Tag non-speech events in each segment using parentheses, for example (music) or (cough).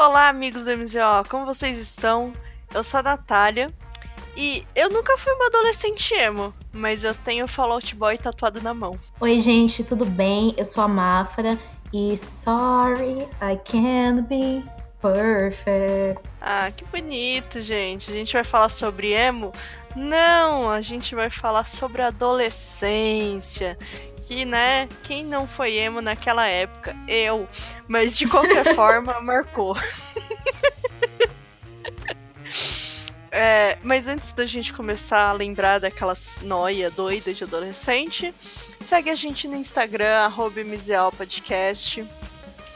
Olá, amigos do MZO, como vocês estão? Eu sou a Natália e eu nunca fui uma adolescente emo, mas eu tenho Fallout Boy tatuado na mão. Oi, gente, tudo bem? Eu sou a Mafra e sorry, I can't be perfect. Ah, que bonito, gente. A gente vai falar sobre emo? Não, a gente vai falar sobre adolescência que, né, quem não foi emo naquela época? Eu. Mas de qualquer (laughs) forma, marcou. é, mas antes da gente começar a lembrar daquelas noia doida de adolescente, segue a gente no Instagram, arroba Podcast.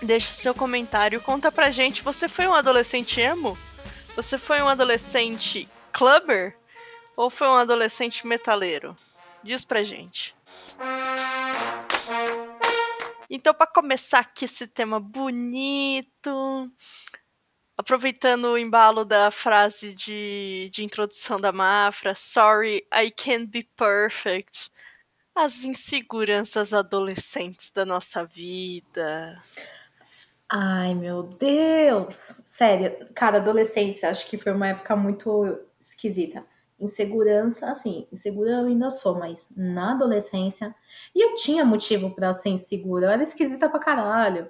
Deixa o seu comentário, conta pra gente, você foi um adolescente emo? Você foi um adolescente clubber? Ou foi um adolescente metaleiro? Diz pra gente. Então, para começar aqui esse tema bonito, aproveitando o embalo da frase de, de introdução da Mafra, Sorry, I can't be perfect. As inseguranças adolescentes da nossa vida. Ai, meu Deus! Sério, cara, adolescência, acho que foi uma época muito esquisita. Insegurança, assim, insegura eu ainda sou, mas na adolescência. E eu tinha motivo para ser insegura, eu era esquisita pra caralho.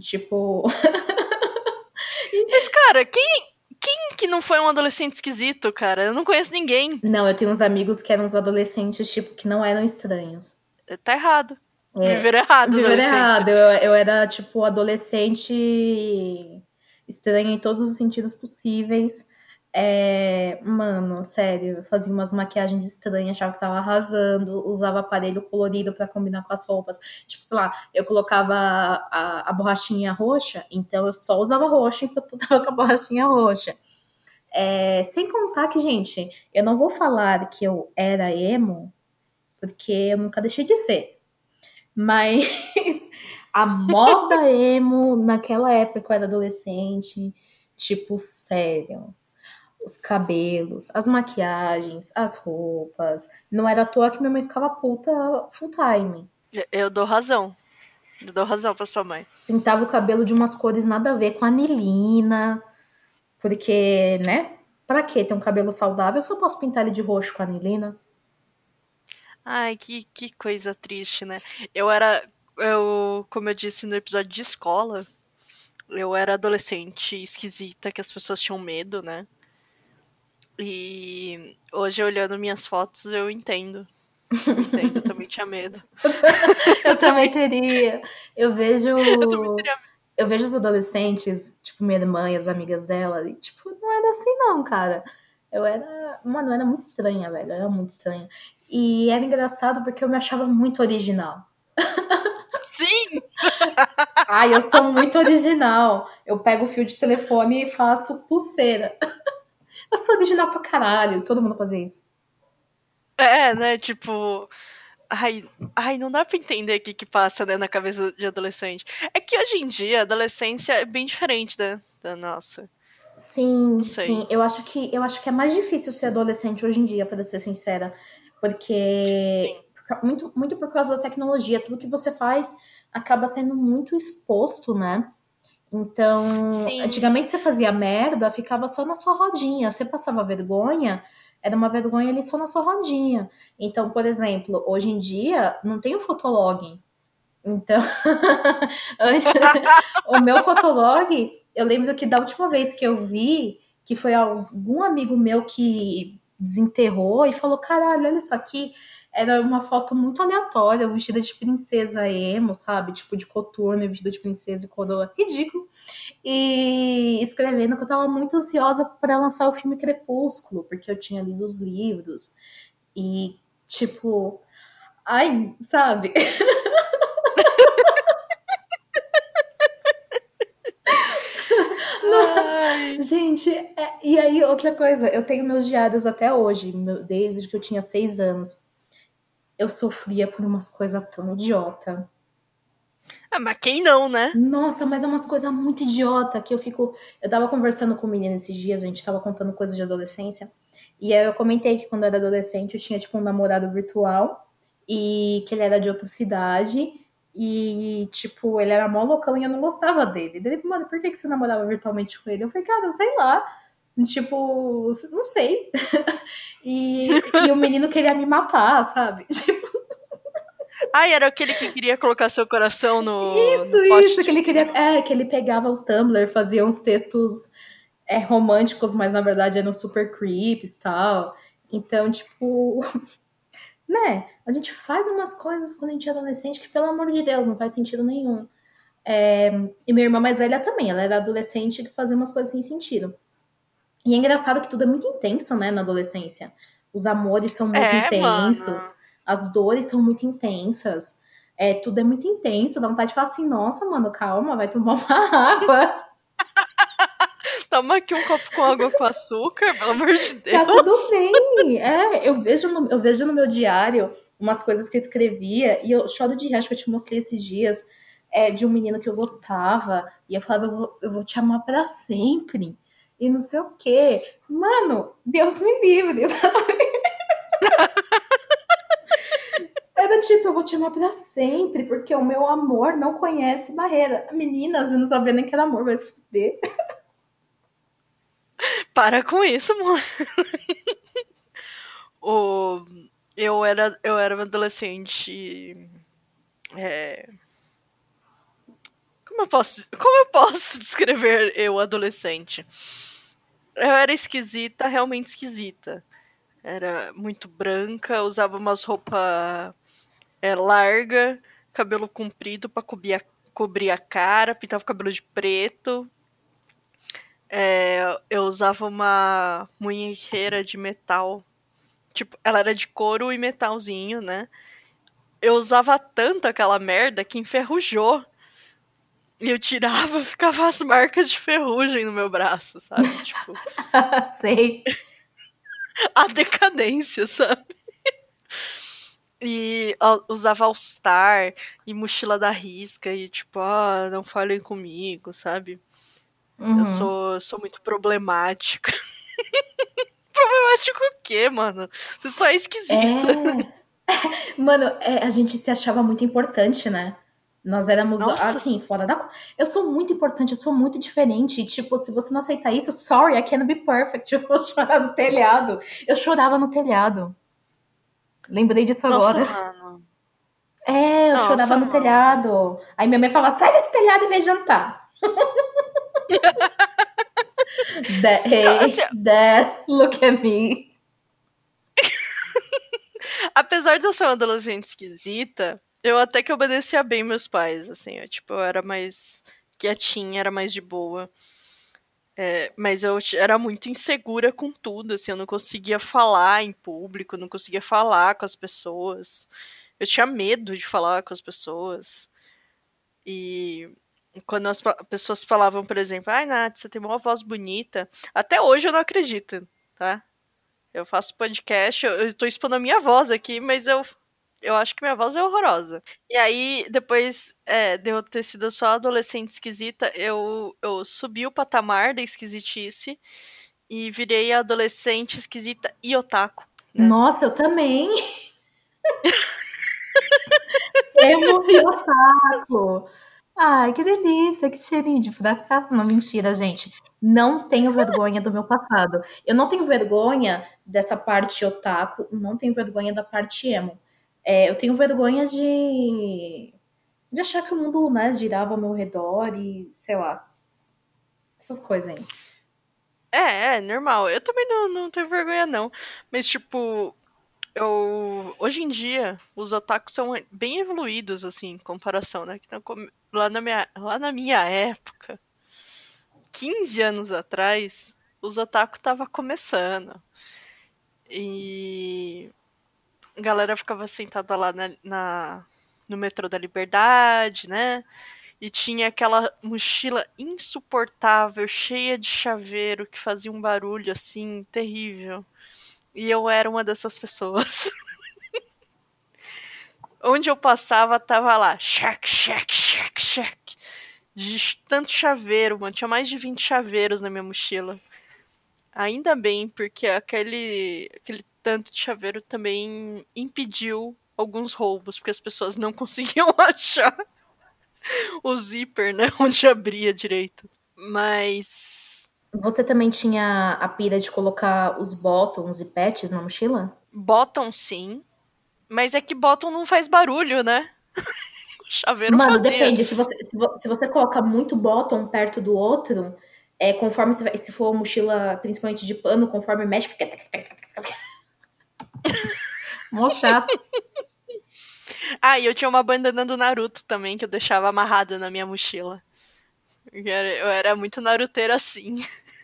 Tipo. (laughs) mas, cara, quem, quem que não foi um adolescente esquisito, cara? Eu não conheço ninguém. Não, eu tenho uns amigos que eram uns adolescentes, tipo, que não eram estranhos. É, tá errado. É, viver errado, Viver errado. Eu, eu era, tipo, adolescente estranha em todos os sentidos possíveis. É, mano, sério, eu fazia umas maquiagens estranhas, achava que tava arrasando, usava aparelho colorido para combinar com as roupas. Tipo, sei lá, eu colocava a, a, borrachinha roxa, então eu só usava roxo enquanto eu tava (laughs) com a borrachinha roxa. É, sem contar que, gente, eu não vou falar que eu era emo, porque eu nunca deixei de ser. Mas (laughs) a moda emo naquela época eu era adolescente, tipo, sério os cabelos, as maquiagens, as roupas. Não era à toa que minha mãe ficava puta full time. Eu dou razão. Eu dou razão pra sua mãe. Pintava o cabelo de umas cores nada a ver com anilina. Porque, né? Pra que ter um cabelo saudável? Eu só posso pintar ele de roxo com anilina. Ai, que, que coisa triste, né? Eu era. Eu, como eu disse no episódio de escola, eu era adolescente esquisita, que as pessoas tinham medo, né? E hoje, olhando minhas fotos, eu entendo. Eu entendo, eu também tinha medo. (laughs) eu também teria. Eu vejo. Eu, também teria eu vejo os adolescentes, tipo, minha irmã e as amigas dela, e, tipo, não era assim, não, cara. Eu era. Mano, eu era muito estranha, velho. Eu era muito estranha. E era engraçado porque eu me achava muito original. (laughs) Sim! Ai, eu sou muito original. Eu pego o fio de telefone e faço pulseira. Eu sou original pra caralho. Todo mundo fazia isso. É, né? Tipo. Ai, ai, não dá pra entender o que, que passa né, na cabeça de adolescente. É que hoje em dia a adolescência é bem diferente né, da nossa. Sim, sim. Eu acho, que, eu acho que é mais difícil ser adolescente hoje em dia, para ser sincera. Porque. Muito, muito por causa da tecnologia. Tudo que você faz acaba sendo muito exposto, né? Então, Sim. antigamente você fazia merda, ficava só na sua rodinha. Você passava vergonha, era uma vergonha ali só na sua rodinha. Então, por exemplo, hoje em dia não tem o fotolog. Então, (laughs) o meu fotolog, eu lembro que da última vez que eu vi, que foi algum amigo meu que desenterrou e falou: caralho, olha isso aqui era uma foto muito aleatória, vestida de princesa emo, sabe? Tipo de coturno, vestida de princesa e coroa. Ridículo. E escrevendo que eu tava muito ansiosa para lançar o filme Crepúsculo, porque eu tinha lido os livros. E, tipo, ai, sabe? (laughs) Gente, é, e aí outra coisa, eu tenho meus diários até hoje, desde que eu tinha seis anos eu sofria por umas coisas tão idiota. Ah, mas quem não, né? Nossa, mas é umas coisas muito idiota que eu fico. Eu tava conversando com o menino esses dias, a gente tava contando coisas de adolescência. E aí eu comentei que quando eu era adolescente eu tinha, tipo, um namorado virtual e que ele era de outra cidade. E, tipo, ele era mó loucão e eu não gostava dele. Daí, mano, por que, que você namorava virtualmente com ele? Eu falei, cara, sei lá. Tipo, não sei. (laughs) e, e o menino queria me matar, sabe? (laughs) Tipo. Ah, era aquele que queria colocar seu coração no. Isso, no isso, que ele queria. É, que ele pegava o Tumblr, fazia uns textos é, românticos, mas na verdade eram super creeps e tal. Então, tipo. (laughs) né? A gente faz umas coisas quando a gente é adolescente que, pelo amor de Deus, não faz sentido nenhum. É, e minha irmã mais velha também, ela era adolescente que fazia umas coisas sem sentido. E é engraçado que tudo é muito intenso, né, na adolescência. Os amores são muito é, intensos, mano. as dores são muito intensas. É, tudo é muito intenso, dá vontade de falar assim, nossa, mano, calma, vai tomar uma (laughs) água. (laughs) Toma aqui um copo com água com açúcar, pelo amor de Deus. (laughs) Tá tudo bem. É, eu vejo no, eu vejo no meu diário umas coisas que eu escrevia e eu choro de resto, que eu te mostrei esses dias, é, de um menino que eu gostava. E eu falava, eu vou, eu vou te amar para sempre. E não sei o quê. Mano, Deus me livre, (laughs) sabe? Era tipo, eu vou te amar pra sempre, porque o meu amor não conhece barreira. Meninas, eu não sabia nem que era amor, se fuder. Para com isso, mano. o... eu, era, eu era uma adolescente. É... Como eu posso, como eu posso (laughs) descrever eu adolescente? Eu era esquisita, realmente esquisita. Era muito branca, usava umas roupas é, larga, cabelo comprido para cobrir a, cobrir a cara, pintava o cabelo de preto, é, eu usava uma munhequeira de metal. Tipo, ela era de couro e metalzinho, né? Eu usava tanto aquela merda que enferrujou. E eu tirava, (laughs) ficava as marcas de ferrugem no meu braço, sabe? Tipo. (laughs) Sei. (laughs) A decadência, sabe? E usava All-Star e mochila da risca e tipo, ah, não falem comigo, sabe? Uhum. Eu sou, sou muito problemática. Problemático o quê, mano? Você só é esquisita. É... Mano, é, a gente se achava muito importante, né? Nós éramos Nossa. assim, fora da. Eu sou muito importante, eu sou muito diferente. Tipo, se você não aceitar isso, sorry, I can't be perfect. (laughs) Eu vou chorar no telhado. Eu chorava no telhado. Lembrei disso Nossa, agora. Mano. (laughs) É, eu Nossa, chorava no telhado. Aí minha mãe falava: sai desse telhado e vem jantar. (laughs) that, hey, that, look at me. Apesar de eu ser uma adolescente esquisita, eu até que obedecia bem meus pais, assim, eu, tipo, eu era mais quietinha, era mais de boa. É, mas eu era muito insegura com tudo, assim, eu não conseguia falar em público, não conseguia falar com as pessoas. Eu tinha medo de falar com as pessoas. E quando as pessoas falavam, por exemplo, ai, Nath, você tem uma voz bonita. Até hoje eu não acredito, tá? Eu faço podcast, eu, eu tô expondo a minha voz aqui, mas eu, eu acho que minha voz é horrorosa. E aí, depois é, de eu ter sido só adolescente esquisita, eu, eu subi o patamar da esquisitice e virei adolescente esquisita e otaku. Né? Nossa, eu também! Emo e otaku! Ai, que delícia, que cheirinho de fracasso. Não, mentira, gente. Não tenho vergonha do meu passado. Eu não tenho vergonha dessa parte otaku, não tenho vergonha da parte emo. É, eu tenho vergonha de, de achar que o mundo né, girava ao meu redor e sei lá. Essas coisas aí. É, é, normal. Eu também não, não tenho vergonha, não. Mas, tipo, eu hoje em dia os otakus são bem evoluídos assim em comparação né então, lá na minha lá na minha época 15 anos atrás os otaku tava começando e galera ficava sentada lá na, na no metrô da Liberdade né e tinha aquela mochila insuportável cheia de chaveiro que fazia um barulho assim terrível e eu era uma dessas pessoas. (laughs) Onde eu passava, tava lá, check, check, check, check. De tanto chaveiro, mano. Tinha mais de 20 chaveiros na minha mochila. Ainda bem, porque aquele, aquele tanto de chaveiro também impediu alguns roubos, porque as pessoas não (laughs) conseguiam (laughs) achar o zíper, né? (laughs) Onde abria direito. Mas. Você também tinha a pira de colocar os bottoms e patches na mochila? Bottom sim. Mas é que bottom não faz barulho, né? o chaveiro Mano, fazia. depende. Se você, se você coloca muito bottom perto do outro, é, conforme vai, se for mochila principalmente de pano, conforme mexe, fica. Mó chato. (laughs) ah, e eu tinha uma bandana do Naruto também que eu deixava amarrada na minha mochila. Eu era, eu era muito naruteira assim. (laughs)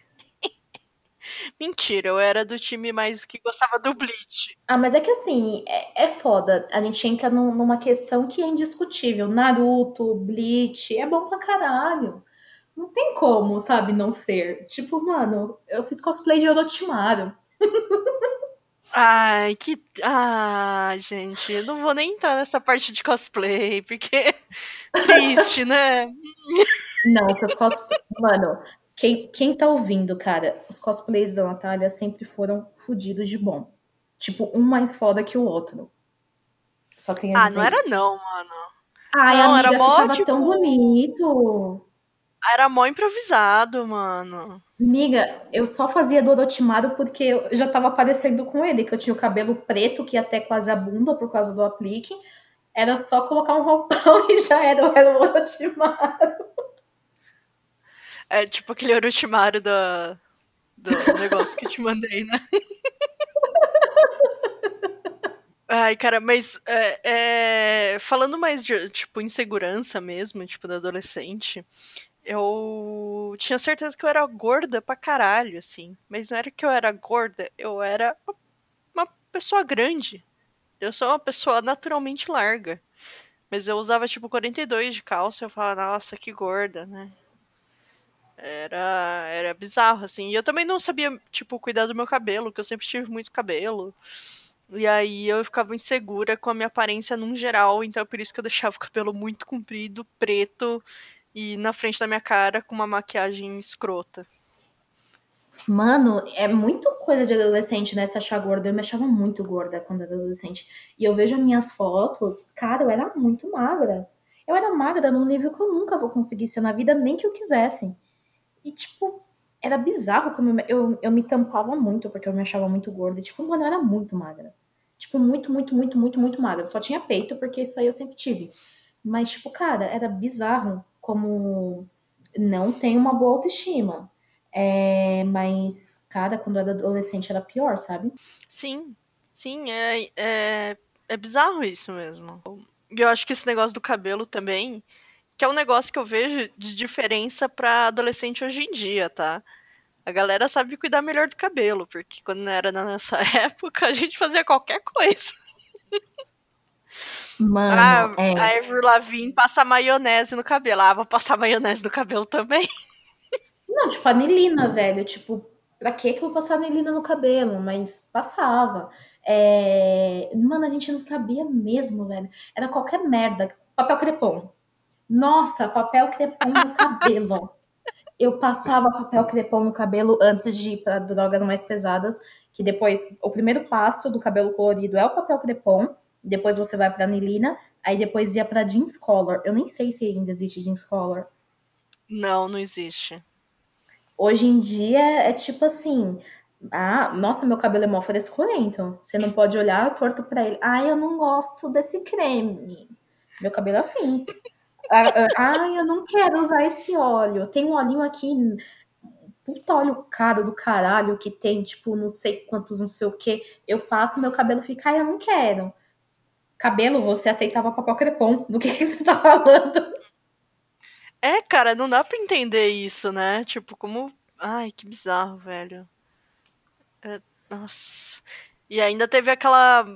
Mentira, eu era do time mais que gostava do Bleach. Ah, mas é que assim, é, é foda. A gente entra num, numa questão que é indiscutível. Naruto, Bleach, é bom pra caralho. Não tem como, sabe, não ser. Tipo, mano, eu fiz cosplay de Orochimaru. (laughs) Ai, que. Ah, gente, eu não vou nem entrar nessa parte de cosplay, porque. (laughs) Triste, né? Não, essas cosplays. Mano, quem, quem tá ouvindo, cara, os cosplays da Natália sempre foram fodidos de bom. Tipo, um mais foda que o outro. Só tem a Ah, não era isso. não, mano. Ai, Não, amiga, era mó, ficava tipo- tão bonito. Era mó improvisado, mano. Miga, eu só fazia do Orochimaru porque eu já tava parecendo com ele, que eu tinha o cabelo preto, que ia até quase a bunda por causa do aplique. Era só colocar um roupão (laughs) e já era, eu era o Orochimaru. É tipo aquele Orochimaru da, do negócio que eu te mandei, né? (laughs) Ai, cara, mas é, é, falando mais de, tipo, insegurança mesmo, tipo, da adolescente, eu tinha certeza que eu era gorda pra caralho, assim. Mas não era que eu era gorda, eu era uma pessoa grande. Eu sou uma pessoa naturalmente larga. Mas eu usava, tipo, 42 de calça eu falava, nossa, que gorda, né? Era, era bizarro, assim. E eu também não sabia, tipo, cuidar do meu cabelo, que eu sempre tive muito cabelo. E aí eu ficava insegura com a minha aparência num geral, então é por isso que eu deixava o cabelo muito comprido, preto e na frente da minha cara com uma maquiagem escrota. Mano, é muito coisa de adolescente, né? Se achar gorda. Eu me achava muito gorda quando era adolescente. E eu vejo as minhas fotos, cara, eu era muito magra. Eu era magra num nível que eu nunca vou conseguir ser na vida, nem que eu quisesse. E, tipo, era bizarro como eu, eu, eu me tampava muito, porque eu me achava muito gorda. Tipo, mano, eu era muito magra. Tipo, muito, muito, muito, muito, muito magra. Só tinha peito, porque isso aí eu sempre tive. Mas, tipo, cara, era bizarro como não tem uma boa autoestima. É, mas, cara, quando era adolescente era pior, sabe? Sim, sim, é, é, é bizarro isso mesmo. E eu acho que esse negócio do cabelo também, que é um negócio que eu vejo de diferença pra adolescente hoje em dia, tá? A galera sabe cuidar melhor do cabelo, porque quando era na nossa (laughs) época, a gente fazia qualquer coisa. Mano, Ah, é. a Avril Lavigne passa maionese no cabelo. Ah, vou passar maionese no cabelo também. (laughs) Não, tipo, anilina, velho. Tipo, pra que que eu vou passar anilina no cabelo? Mas passava. É... Mano, a gente não sabia mesmo, velho. Era qualquer merda. Papel crepom. Nossa, papel crepom no (laughs) cabelo. Eu passava papel crepom no cabelo antes de ir pra drogas mais pesadas, que depois, o primeiro passo do cabelo colorido é o papel crepom, depois você vai pra anilina, aí depois ia pra jeans color. Eu nem sei se ainda existe jeans color. Não, não existe. Hoje em dia é tipo assim, ah, nossa, meu cabelo é mó frescurento. Você não pode olhar torto pra ele. Ai, eu não gosto desse creme. Meu cabelo é assim. Ah, ah, Ai, eu não quero usar esse óleo. Tem um olhinho aqui, puta óleo caro do caralho, que tem, tipo, não sei quantos, não sei o que. Eu passo, meu cabelo fica, ai, eu não quero. Cabelo, você aceitava papel crepom. Do que, que (laughs) você tá falando? É, cara, não dá pra entender isso, né? Tipo, como. Ai, que bizarro, velho. É, nossa. E ainda teve aquela.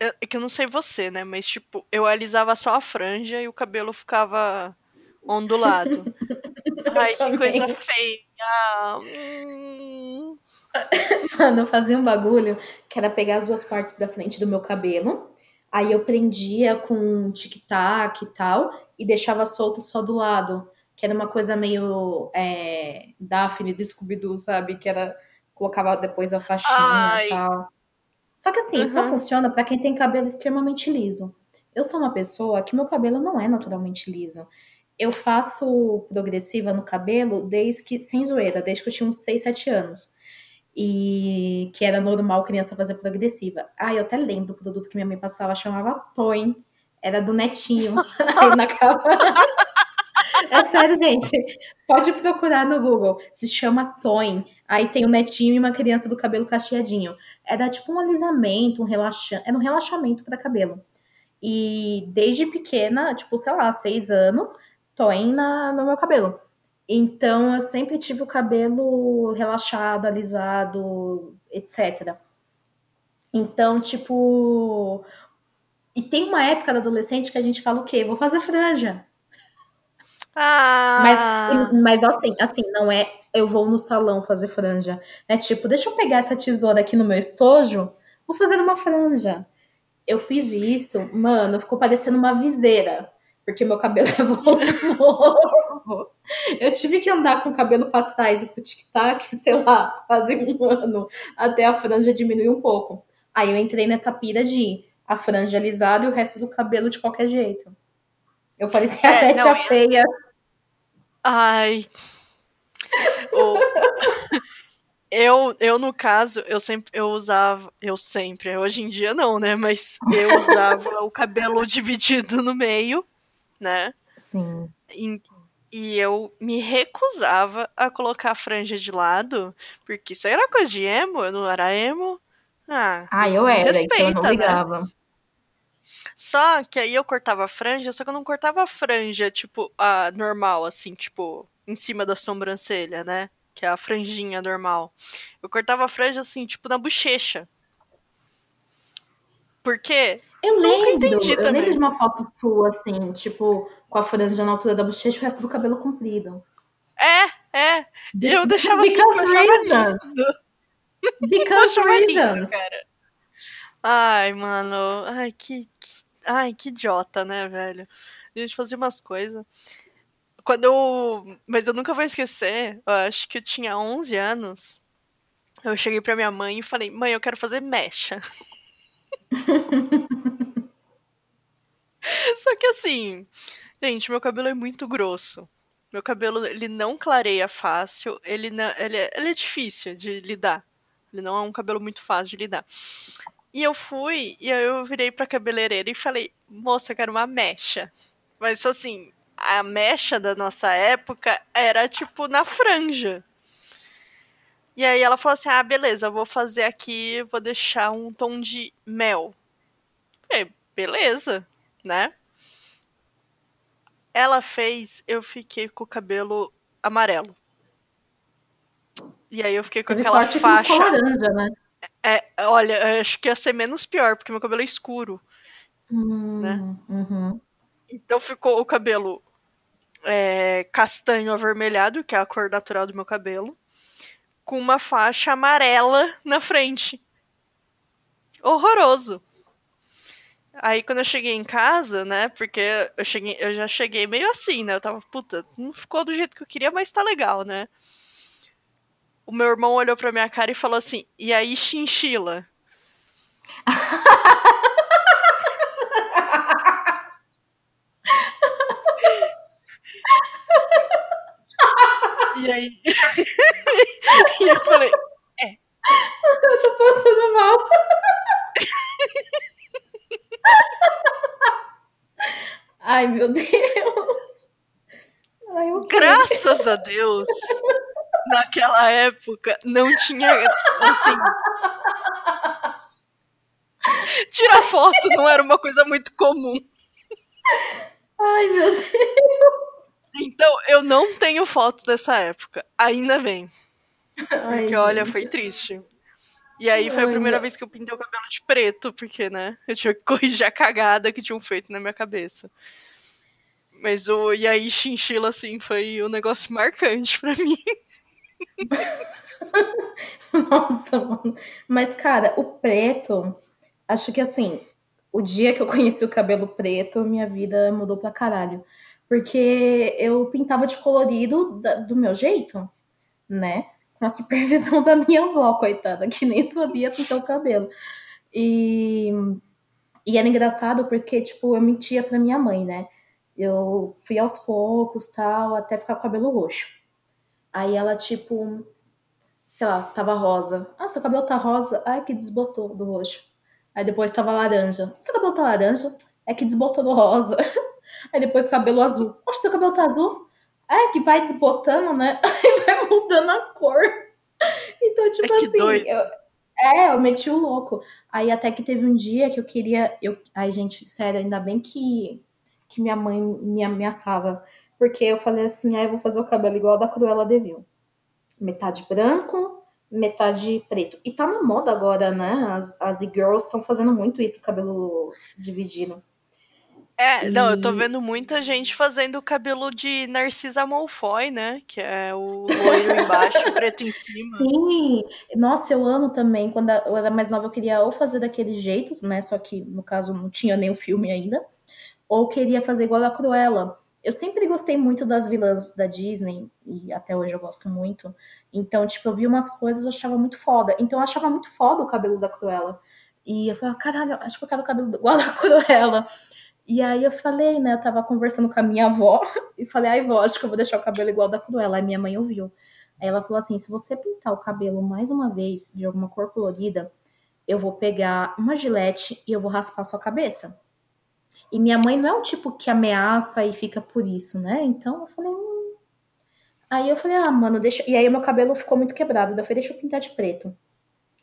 É é que eu não sei você, né? Mas, tipo, eu alisava só a franja e o cabelo ficava ondulado. (laughs) Ai, que coisa feia. Hum. (laughs) Mano, eu fazia um bagulho que era pegar as duas partes da frente do meu cabelo, aí eu prendia com um tic-tac e tal, e deixava solto só do lado. Que era uma coisa meio é, Daphne de Scooby-Doo, sabe? Que era. Colocava depois a faixinha Ai. e tal. Só que assim, só funciona para quem tem cabelo extremamente liso. Eu sou uma pessoa que meu cabelo não é naturalmente liso. Eu faço progressiva no cabelo desde que, sem zoeira, desde que eu tinha uns 6, 7 anos. E que era normal criança fazer progressiva. Ah, eu até lembro do produto que minha mãe passava, chamava Toin. Era do netinho. (laughs) Aí na capa. (laughs) É sério, gente. Pode procurar no Google. Se chama Toin. Aí tem um netinho e uma criança do cabelo cacheadinho. Era tipo um alisamento, um relaxamento. Era um relaxamento para cabelo. E desde pequena, tipo, sei lá, seis anos, Toin na, no meu cabelo. Então eu sempre tive o cabelo relaxado, alisado, etc. Então, tipo. E tem uma época da adolescente que a gente fala o quê? Vou fazer franja. Ah. Mas, mas assim, assim, não é eu vou no salão fazer franja. É tipo, deixa eu pegar essa tesoura aqui no meu estojo, vou fazer uma franja. Eu fiz isso, mano, ficou parecendo uma viseira, porque meu cabelo (laughs) é volumoso. Eu tive que andar com o cabelo para trás e com o tic-tac, sei lá, quase um ano, até a franja diminuir um pouco. Aí eu entrei nessa pira de a franja alisada e o resto do cabelo de qualquer jeito. Eu parecia é, a Bete feia. Ai. O... (laughs) eu, eu, no caso, eu sempre eu usava. Eu sempre, hoje em dia não, né? Mas eu usava o cabelo (laughs) dividido no meio, né? Sim. E, e eu me recusava a colocar a franja de lado, porque isso era coisa de emo, eu não era emo. Ah, ah eu era, respeita, então eu não né? ligava. Né? Só que aí eu cortava a franja, só que eu não cortava a franja, tipo, a normal, assim, tipo, em cima da sobrancelha, né? Que é a franjinha normal. Eu cortava a franja, assim, tipo, na bochecha. Por quê? Eu lembro, eu também. lembro de uma foto sua, assim, tipo, com a franja na altura da bochecha e o resto do cabelo comprido. É, é. Eu deixava Because assim, reasons. Because reasons. cara. Ai, mano. Ai, que, que Ai, que idiota, né, velho? A gente fazia umas coisas. Quando eu. Mas eu nunca vou esquecer, eu acho que eu tinha 11 anos. Eu cheguei pra minha mãe e falei: Mãe, eu quero fazer mecha. (laughs) (laughs) Só que assim, gente, meu cabelo é muito grosso. Meu cabelo, ele não clareia fácil, ele, não, ele, é, ele é difícil de lidar. Ele não é um cabelo muito fácil de lidar. E eu fui, e eu virei pra cabeleireira e falei, moça, eu quero uma mecha. Mas assim, a mecha da nossa época era tipo na franja. E aí ela falou assim: ah, beleza, eu vou fazer aqui, vou deixar um tom de mel. falei, beleza, né? Ela fez, eu fiquei com o cabelo amarelo. E aí eu fiquei com aquela faixa. Que laranja, né? É, olha, acho que ia ser menos pior, porque meu cabelo é escuro. Hum, né? Uhum. Então ficou o cabelo é, castanho avermelhado, que é a cor natural do meu cabelo, com uma faixa amarela na frente. Horroroso. Aí quando eu cheguei em casa, né? Porque eu, cheguei, eu já cheguei meio assim, né? Eu tava, puta, não ficou do jeito que eu queria, mas tá legal, né? o meu irmão olhou pra minha cara e falou assim: E aí, chinchila? (laughs) e aí. (laughs) (laughs) e eu falei: É. Eu tô passando mal. Ai, meu Deus. Ai, okay. Graças a Deus naquela época não tinha assim. Tirar foto não era uma coisa muito comum. Ai, meu Deus. Então, eu não tenho fotos dessa época. Ainda bem. (laughs) Ai, porque, olha, foi triste. E aí foi a primeira vez que eu pintei o cabelo de preto, porque, né, eu tinha que corrigir a cagada que tinham feito na minha cabeça. Mas o E aí, chinchila, assim, foi um negócio marcante para mim. (laughs) Nossa, mano. Mas, cara, o preto, acho que assim, o dia que eu conheci o cabelo preto, minha vida mudou pra caralho. Porque eu pintava de colorido do meu jeito, né? Com a supervisão (laughs) da minha avó, coitada, que nem sabia pintar o cabelo. E, e era engraçado porque, tipo, eu mentia pra minha mãe, né? Eu fui aos poucos, tal, até ficar com o cabelo roxo. Aí ela, tipo, sei lá, tava rosa. Ah, seu cabelo tá rosa. Ai, que desbotou do roxo. Aí depois tava laranja. Seu cabelo tá laranja? É que desbotou do rosa. (laughs) Aí depois cabelo azul. Poxa, seu cabelo tá azul? É que vai desbotando, né? (laughs) Aí vai mudando a cor. Então, tipo É assim, doido. eu- é, eu meti o louco. Aí até que teve um dia que eu queria. Eu, ai, gente, sério, ainda bem que, que minha mãe me ameaçava. Porque eu falei assim, ah, eu vou fazer o cabelo igual da Cruella de Vil. Metade branco, metade preto. E tá na moda agora, né? As, as e-girls estão fazendo muito isso, cabelo dividido. É, não, eu tô vendo muita gente fazendo o cabelo de Narcisa Malfoy, né? Que é o loiro embaixo, (laughs) preto em cima. Sim, nossa, eu amo também. Quando eu era mais nova, eu queria ou fazer daquele jeito, né? Só que no caso não tinha nem o filme ainda, ou queria fazer igual a Cruella. Eu sempre gostei muito das vilãs da Disney, e até hoje eu gosto muito. Então, tipo, eu vi umas coisas eu achava muito foda. Então, eu achava muito foda o cabelo da Cruella. E eu falava, caralho, acho que eu quero o cabelo igual a Cruella. E aí eu falei, né? Eu tava conversando com a minha avó (laughs) e falei, ai, vó, acho que eu vou deixar o cabelo igual da Cruella. Aí minha mãe ouviu. Aí ela falou assim: se você pintar o cabelo mais uma vez de alguma cor colorida, eu vou pegar uma gilete e eu vou raspar sua cabeça. E minha mãe não é o tipo que ameaça e fica por isso, né? Então eu falei. Hum. Aí eu falei, ah, mano, deixa. E aí meu cabelo ficou muito quebrado. Daí eu falei, deixa eu pintar de preto.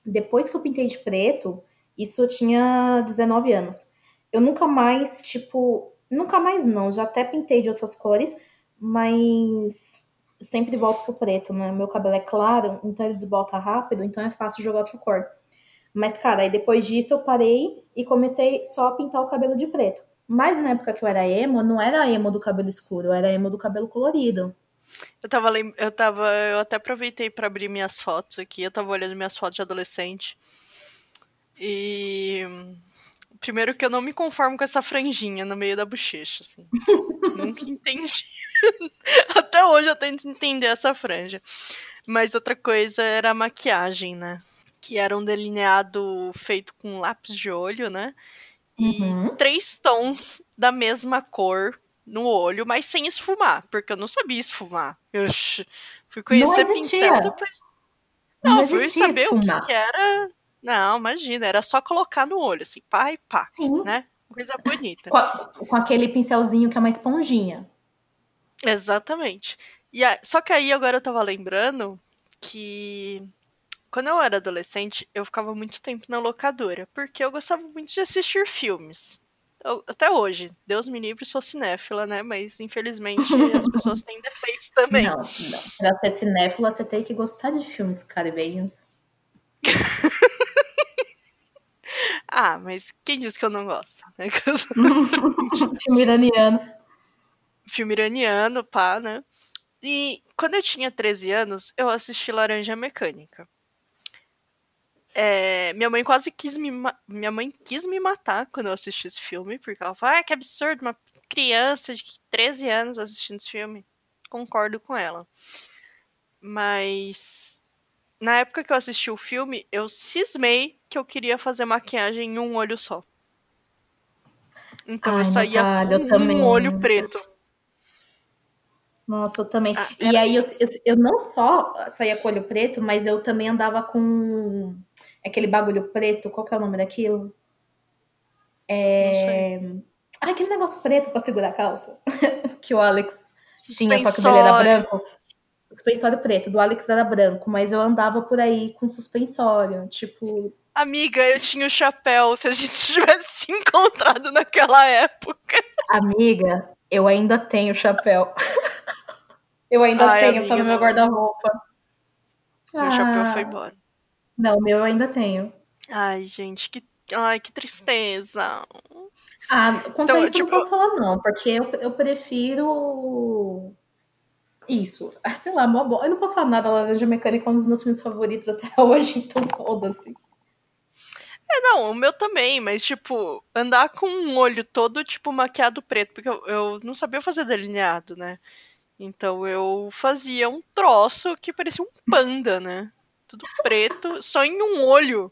Depois que eu pintei de preto, isso eu tinha 19 anos. Eu nunca mais, tipo. Nunca mais não, já até pintei de outras cores, mas sempre volto pro preto, né? Meu cabelo é claro, então ele desbota rápido, então é fácil jogar outra cor. Mas, cara, aí depois disso eu parei e comecei só a pintar o cabelo de preto. Mas na época que eu era emo, não era emo do cabelo escuro, era emo do cabelo colorido. Eu tava, eu tava, eu até aproveitei pra abrir minhas fotos aqui. Eu tava olhando minhas fotos de adolescente. E primeiro que eu não me conformo com essa franjinha no meio da bochecha, assim. (laughs) Nunca entendi. (laughs) Até hoje eu tento entender essa franja. Mas outra coisa era a maquiagem, né? Que era um delineado feito com lápis de olho, né? E Uhum. três tons da mesma cor no olho, mas sem esfumar, porque eu não sabia esfumar. Eu fui conhecer existia. pincel depois. Não, Não, fui saber o que, esfumar. que era. Não, imagina, era só colocar no olho, assim, pá e pá, Sim. né? Coisa bonita. Com, a- com aquele pincelzinho que é uma esponjinha. Exatamente. E a- Só que aí agora eu tava lembrando que quando eu era adolescente, eu ficava muito tempo na locadora, porque eu gostava muito de assistir filmes. Eu- até hoje, Deus me livre, sou cinéfila, né? Mas infelizmente (laughs) as pessoas têm defeitos também. Não, não. Pra ser cinéfila, você tem que gostar de filmes caribenhos. (laughs) Ah, mas quem disse que eu não gosto? né? (laughs) (laughs) Filme iraniano. Filme iraniano, pá, né? E quando eu tinha 13 anos, eu assisti Laranja Mecânica. É, minha mãe quase quis me minha mãe quis me matar quando eu assisti esse filme, porque ela falou: "Ah, que absurdo, uma criança de 13 anos assistindo esse filme". Concordo com ela. Mas na época que eu assisti o filme, eu cismei que eu queria fazer maquiagem em um olho só. Então Ai, eu saía Natália, eu com também. um olho preto. Nossa, eu também. Ah, E aí eu, eu, eu não só saía com olho preto, mas eu também andava com aquele bagulho preto. Qual que é o nome daquilo? É. Ah, aquele negócio preto pra segurar a calça. (laughs) que o Alex tinha, só que o dele era Suspensório. branco. Suspensório preto, do Alex era branco, mas eu andava por aí com suspensório. Tipo, Amiga, eu tinha o chapéu. Se a gente (laughs) tivesse se encontrado naquela época. amiga, eu ainda tenho chapéu. eu ainda Ai, tenho, tá amiga, no meu guarda-roupa. Meu chapéu foi Ah, embora. não, o meu eu ainda tenho. Ai, gente, que. Ai, que tristeza. Ah, quanto Então, a isso eu não tipo, posso falar, não, porque eu, eu prefiro isso. Ah, Sei lá, mó bom. Eu não posso falar nada, Laranja Mecânica é um dos meus filmes favoritos até (laughs) hoje, então foda-se. É, não, o meu também, mas, tipo, andar com um olho todo, tipo, maquiado preto, porque eu, eu não sabia fazer delineado, né? Então eu fazia um troço que parecia um panda, né? Tudo preto, só em um olho.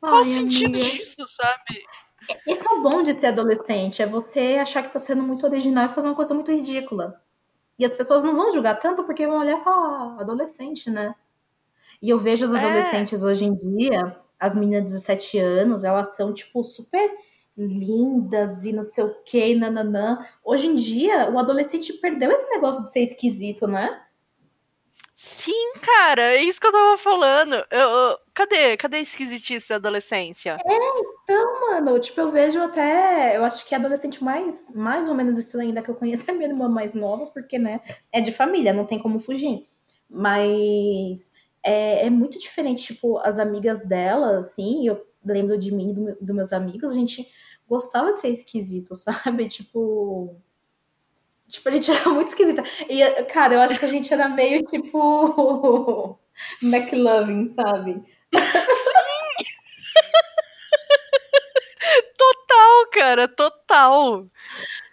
Qual o sentido amiga. disso, sabe? Esse é o bom de ser adolescente, é você achar que tá sendo muito original e fazer uma coisa muito ridícula. E as pessoas não vão julgar tanto porque vão olhar e falar, ah, adolescente, né? E eu vejo as é. adolescentes é. hoje em dia, as meninas de 17 anos, elas são, tipo, super lindas e não sei o que, nananã. Hoje em dia, o adolescente perdeu esse negócio de ser esquisito, né? Sim, cara, é isso que eu tava falando. Eu, eu, cadê? Cadê a esquisitice da adolescência? É, então, mano, tipo, eu vejo até. Eu acho que a adolescente mais, mais ou menos estranha ainda que eu conheço (laughs) é a minha irmã mais nova, porque, né, é de família, não tem como fugir. Mas é, é muito diferente, tipo, as amigas dela, assim, eu lembro de mim e do, dos meus amigos, a gente gostava de ser esquisito, (laughs) sabe? Tipo. Tipo, a gente era muito esquisita. E, cara, eu acho que a gente era meio tipo. (laughs) McLovin, sabe? Sim! (laughs) total, cara, total.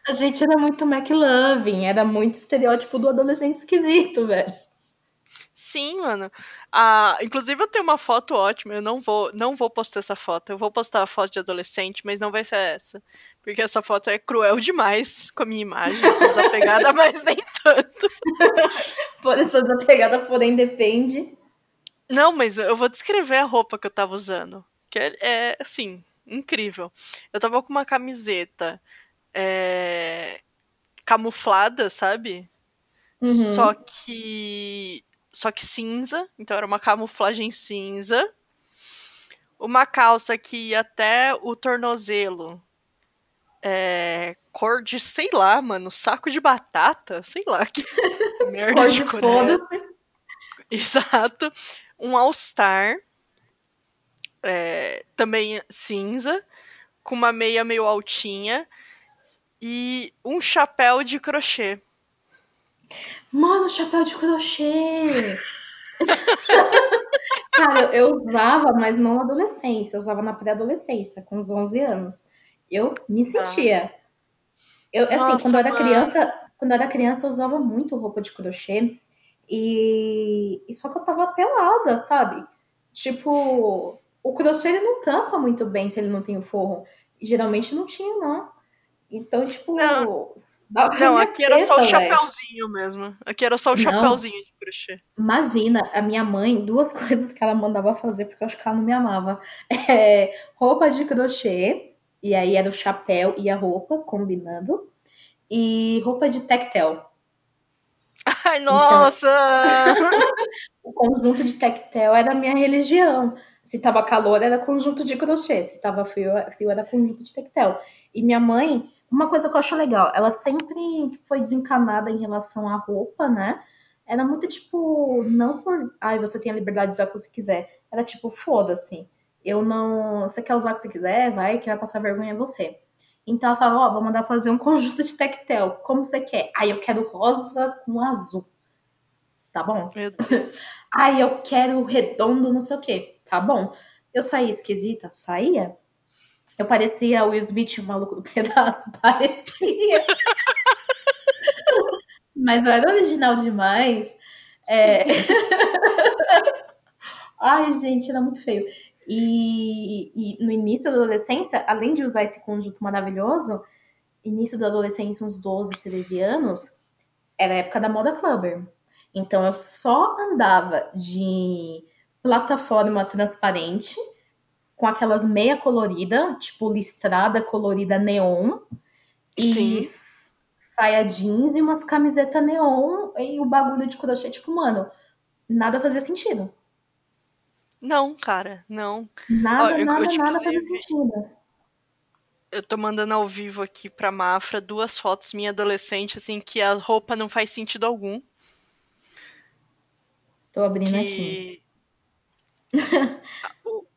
A gente era muito McLovin, era muito estereótipo do adolescente esquisito, velho. Sim, mano. Ah, inclusive eu tenho uma foto ótima, eu não vou, não vou postar essa foto. Eu vou postar a foto de adolescente, mas não vai ser essa. Porque essa foto é cruel demais com a minha imagem. Eu sou desapegada, (laughs) mas nem tanto. (laughs) Pode ser desapegada, porém depende. Não, mas eu vou descrever a roupa que eu tava usando. Que é, é assim, incrível. Eu tava com uma camiseta é, camuflada, sabe? Uhum. Só que só que cinza, então era uma camuflagem cinza. Uma calça que ia até o tornozelo. É, cor de, sei lá, mano, saco de batata, sei lá, que (laughs) merda de cor é. (laughs) Exato. Um All-Star, é, também cinza, com uma meia meio altinha, e um chapéu de crochê. Mano, chapéu de crochê! (laughs) Cara, eu usava, mas não na adolescência, eu usava na pré-adolescência, com uns 11 anos. Eu me sentia. Eu, assim, Nossa, quando eu era criança, quando eu era criança, eu usava muito roupa de crochê. E, e só que eu tava pelada, sabe? Tipo, o crochê ele não tampa muito bem se ele não tem o forro. E geralmente não tinha, não. Então, tipo. Não, não aqui era só o chapéuzinho mesmo. Aqui era só o chapéuzinho de crochê. Imagina, a minha mãe, duas (laughs) coisas que ela mandava fazer, porque eu acho que ela não me amava. É, roupa de crochê, e aí era o chapéu e a roupa combinando. E roupa de tectel. Ai, então, nossa! Então, (laughs) o conjunto de tectel era a minha religião. Se tava calor, era conjunto de crochê. Se tava frio, frio era conjunto de tectel. E minha mãe uma coisa que eu acho legal, ela sempre foi desencanada em relação à roupa, né? Era muito tipo, não por, ai, você tem a liberdade de usar o que você quiser. Era tipo, foda-se. Eu não. Você quer usar o que você quiser, vai, que vai passar vergonha é você. Então ela falava, ó, oh, vou mandar fazer um (laughs) conjunto de tectel. Como você quer? Aí eu quero rosa com azul. Tá bom? Aí (laughs) eu quero redondo, não sei o quê. Tá bom. Eu saía esquisita? Saía. Eu parecia o Will Smith, o maluco do (laughs) pedaço, parecia. Mas eu era original demais. É... (laughs) Ai, gente, era muito feio. E, e, no início da adolescência, além de usar esse conjunto maravilhoso, início da adolescência, uns 12, 13 anos, era a época da moda clubber. Então eu só andava de plataforma transparente com aquelas meia colorida, tipo listrada colorida neon. E saia jeans e umas camisetas neon e o bagulho de crochê, tipo, mano, nada fazia sentido. Não, cara, não. Nada, Ó, nada, eu, tipo, nada fazia sentido. Eu tô mandando ao vivo aqui pra Mafra duas fotos minha adolescente, assim, que a roupa não faz sentido algum. Tô abrindo que... aqui. (laughs)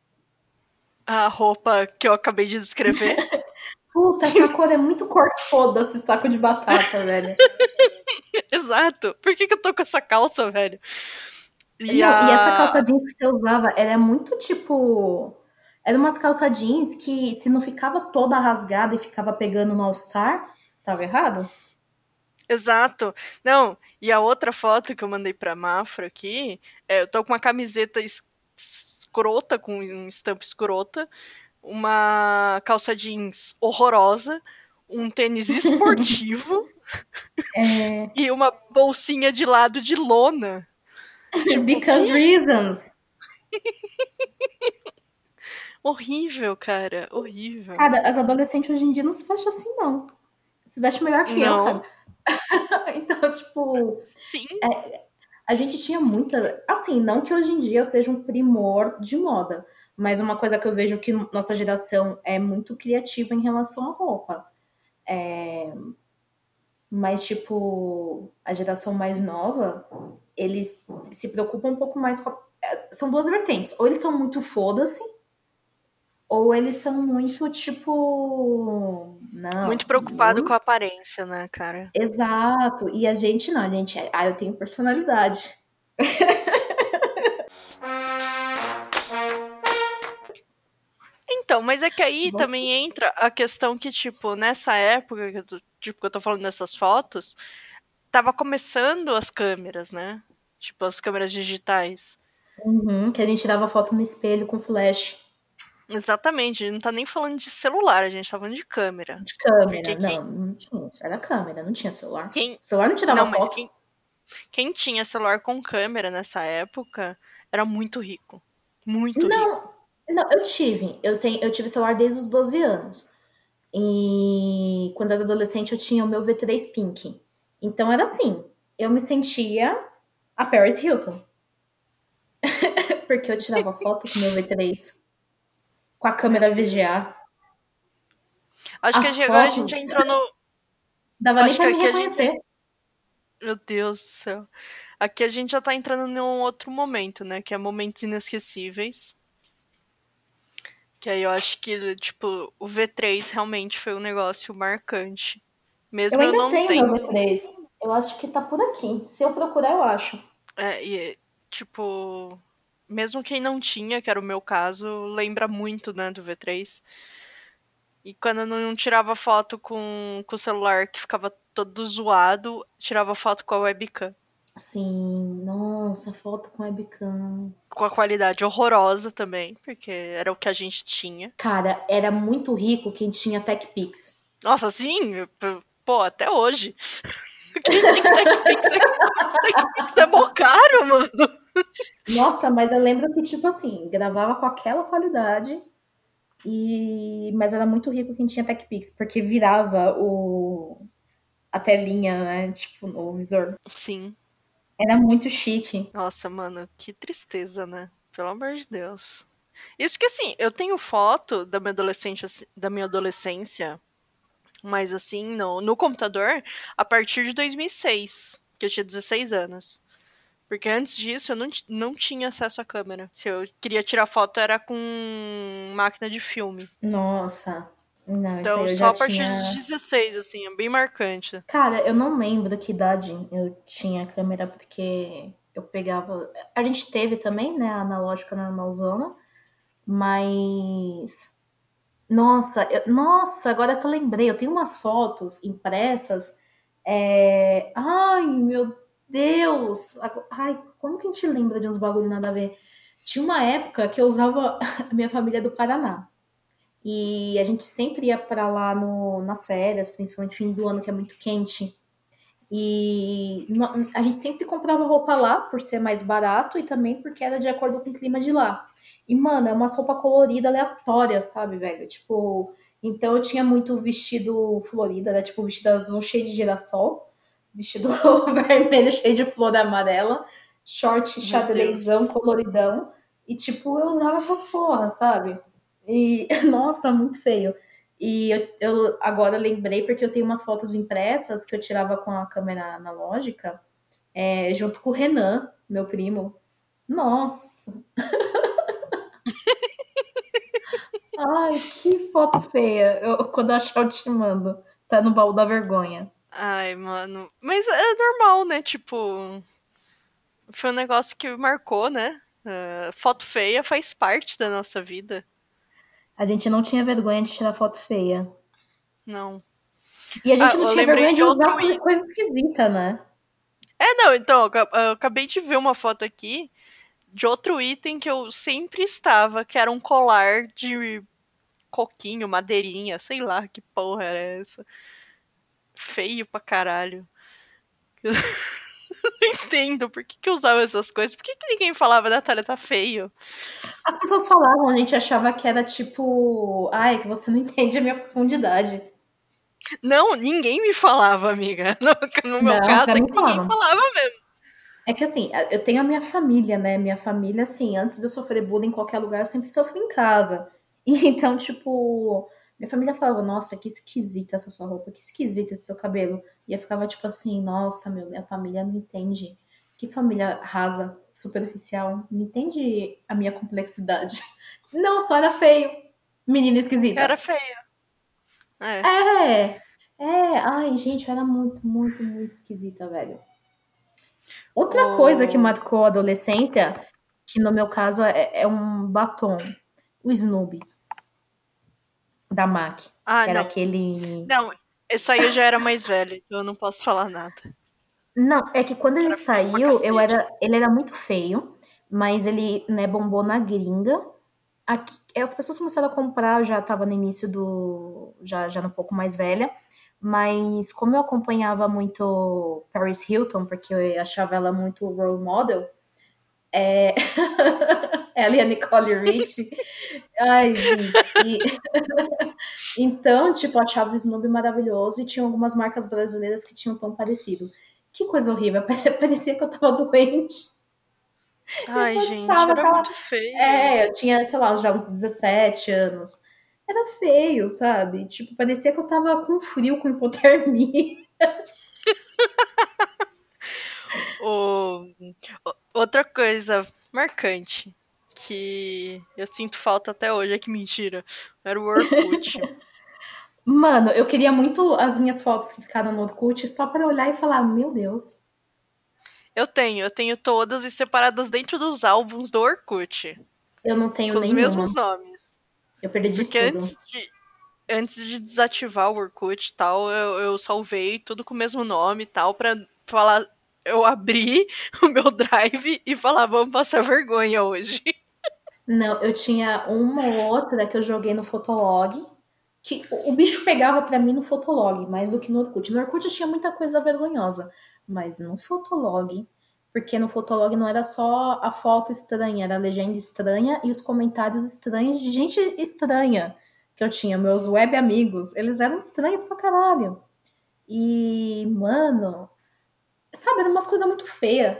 a roupa que eu acabei de descrever. (laughs) Puta, essa cor é muito cor foda-se, saco de batata, (laughs) velho. Exato. Por que, que eu tô com essa calça, velho? E, Não, a... e essa calça jeans que você usava, ela é muito tipo. Era umas calças jeans que, se não ficava toda rasgada e ficava pegando no All-Star, tava errado? Exato. Não, e a outra foto que eu mandei pra Mafra aqui, é, eu tô com uma camiseta escrota, com um estampa escrota, uma calça jeans horrorosa, um tênis esportivo (laughs) É... (laughs) e uma bolsinha de lado de lona. (laughs) Tipo, Because reasons. Horrível, cara. Horrível. Cara, as adolescentes hoje em dia não se vestem assim, não. Se veste melhor que eu, Não. cara. então, tipo, Sim. A gente tinha muita. Assim, não que hoje em dia eu seja um primor de moda, mas uma coisa que eu vejo que nossa geração é muito criativa em relação à roupa. É, Mas, tipo, a geração mais nova, eles se preocupam um pouco mais com. é, São duas vertentes. Ou eles são muito foda-se, ou eles são muito, tipo. Não. Muito preocupado eu- com a aparência, né, cara? Exato. E a gente não, a gente é. Ah, eu tenho personalidade. Então, mas é que aí Bom. também entra a questão que, tipo, nessa época, que eu tô- tipo, que eu tô falando dessas fotos, tava começando as câmeras, né? Tipo, as câmeras digitais. Uhum, que a gente dava foto no espelho com flash Exatamente, a gente não tá nem falando de celular, a gente tá falando de câmera. de câmera. Porque quem- Não, não tinha. isso Era câmera, não tinha celular. Quem, celular não tirava não, mas foto. quem, quem tinha celular com câmera nessa época era muito rico. Muito rico. Não, não, eu tive. Eu, tenho, eu tive celular desde os 12 anos. E quando eu era adolescente, eu tinha o meu V3 Pink. Então era assim, eu me sentia a Paris Hilton. (laughs) Porque eu tirava foto com o meu V3. Com a câmera VGA. Acho que agora a gente já entrou no. Dava nem Acho pra que me gente- reconhecer. Meu Deus do céu. Aqui a gente já tá entrando num outro momento, né? Que é momentos inesquecíveis. Que aí eu acho que, tipo, o V3 realmente foi um negócio marcante. Mesmo Eu eu, ainda não tenho tenho. meu V3. Eu acho que tá por aqui. Se eu procurar, eu acho. É, e, tipo, mesmo quem não tinha, que era o meu caso, lembra muito, né, do V3. E quando não tirava foto com, com o celular que ficava todo zoado, tirava foto com a webcam. Sim, nossa, foto com webcam. Com a qualidade horrorosa também, porque era o que a gente tinha. Cara, era muito rico quem tinha TechPix. Nossa, sim, pô, até hoje. (laughs) Quem tem TechPix é, TechPix é mó caro, mano. Nossa, mas eu lembro que, tipo assim, gravava com aquela qualidade, e mas era muito rico quem tinha TechPix, porque virava o... a telinha, né? Tipo, no visor. Sim. Era muito chique. Nossa, mano, que tristeza, né? Pelo amor de Deus. Isso que assim, eu tenho foto da minha adolescente, assim, da minha adolescência, mas assim, no, no computador, a partir de 2006, que eu tinha 16 anos. Porque antes disso eu não, não tinha acesso à câmera. Se eu queria tirar foto era com máquina de filme. Nossa. Não, Então só a partir tinha... de 16, assim, é bem marcante. Cara, eu não lembro que idade eu tinha câmera, porque eu pegava. A gente teve também, né, a analógica normalzona, mas. Nossa, eu- nossa, agora que eu lembrei, eu tenho umas fotos impressas. é, Ai, meu Deus! Ai, como que a gente lembra de uns bagulho nada a ver? Tinha uma época que eu usava (laughs) a minha família do Paraná. E a gente sempre ia para lá no, nas férias, principalmente fim do ano, que é muito quente. E a gente sempre comprava roupa lá, por ser mais barato e também porque era de acordo com o clima de lá. E, mano, é uma roupa colorida aleatória, sabe, velho? Tipo, então eu tinha muito vestido florido, era tipo vestido azul cheio de girassol, vestido (laughs) vermelho cheio de flor amarela, short xadrezão coloridão. E, tipo, eu usava essas porras, sabe? E, (laughs) nossa, muito feio. E eu, eu agora lembrei porque eu tenho umas fotos impressas que eu tirava com a câmera analógica, é, junto com o Renan, meu primo. Nossa! (laughs) Ai, que foto feia. Eu, quando eu achar, eu te mando. Tá no baú da vergonha. Ai, mano. Mas é normal, né? Tipo. Foi um negócio que marcou, né? Ah, foto feia faz parte da nossa vida. A gente não tinha vergonha de tirar foto feia. Não. E a gente Ah, não tinha vergonha de usar i- coisa esquisita, né? É, não, então, eu acabei de ver uma foto aqui de outro item que eu sempre estava, que era um colar de coquinho, madeirinha, sei lá que porra era essa. Feio pra caralho. (laughs) Eu não entendo por que, que eu usava essas coisas. Por que, que ninguém falava da Natália tá feio? As pessoas falavam, a gente achava que era tipo. Ai, que você não (laughs) entende a minha profundidade. Não, ninguém me falava, amiga. (laughs) No, no meu Não, caso, é ninguém falavam. falava mesmo. É que assim, eu tenho a minha família, né? Minha família, assim, antes de eu sofrer bullying em qualquer lugar, eu sempre sofri em casa. E então, tipo, minha família falava, nossa, que esquisita essa sua roupa, que esquisita esse seu cabelo. E eu ficava tipo assim, nossa, meu, minha família não entende. Que família rasa, superficial, não entende a minha complexidade. (laughs) Não, só era feio. Menina esquisita. Era feio. É. É, é, ai, gente, eu era muito, muito, muito esquisita, velho. Outra Oh. coisa que marcou a adolescência, que no meu caso é, é um batom, o Snoopy, da MAC, Ah, que era não. aquele... Não, isso aí eu já era mais velha, então eu não posso falar nada. Não, é que quando ele Era saiu, eu era, ele era muito feio, mas ele, né, bombou na gringa. Aqui, as pessoas começaram a comprar, eu já estava no início do, já, já um pouco mais velha, mas como eu acompanhava muito Paris Hilton, porque eu achava ela muito role model, é... (laughs) ela e a Nicole Rich, ai, gente, e... (laughs) então, tipo, eu achava o Snoopy maravilhoso e tinha algumas marcas brasileiras que tinham tão parecido. Que coisa horrível, (laughs) parecia que eu tava doente. Ai, gente, gostava era daquela- muito feio. É, eu tinha, sei lá, já uns 17 anos. Era feio, sabe? Tipo, parecia que eu tava com frio, com hipotermia. O- Outra coisa marcante que eu sinto falta até hoje, é que mentira, era o Orkut. (laughs) Mano, eu queria muito as minhas fotos que ficaram no Orkut só pra olhar e falar, meu Deus. eu tenho, eu tenho todas e separadas dentro dos álbuns do Orkut, Eu não tenho com os mesmos nomes. Eu perdi Porque tudo. antes de, antes de desativar o Orkut e tal, eu, eu salvei tudo com o mesmo nome e tal, pra falar. Eu abri (laughs) o meu drive e falar, vamos passar vergonha hoje. (laughs) Não, eu tinha uma ou outra que eu joguei no Fotolog, que o bicho pegava pra mim no Fotolog, mais do que no Orkut. No Orkut eu tinha muita coisa vergonhosa, mas no Fotolog, porque no Fotolog não era só a foto estranha, era a legenda estranha e os comentários estranhos de gente estranha que eu tinha. Meus web amigos, eles eram estranhos pra caralho. E, mano, sabe, eram umas coisas muito feias.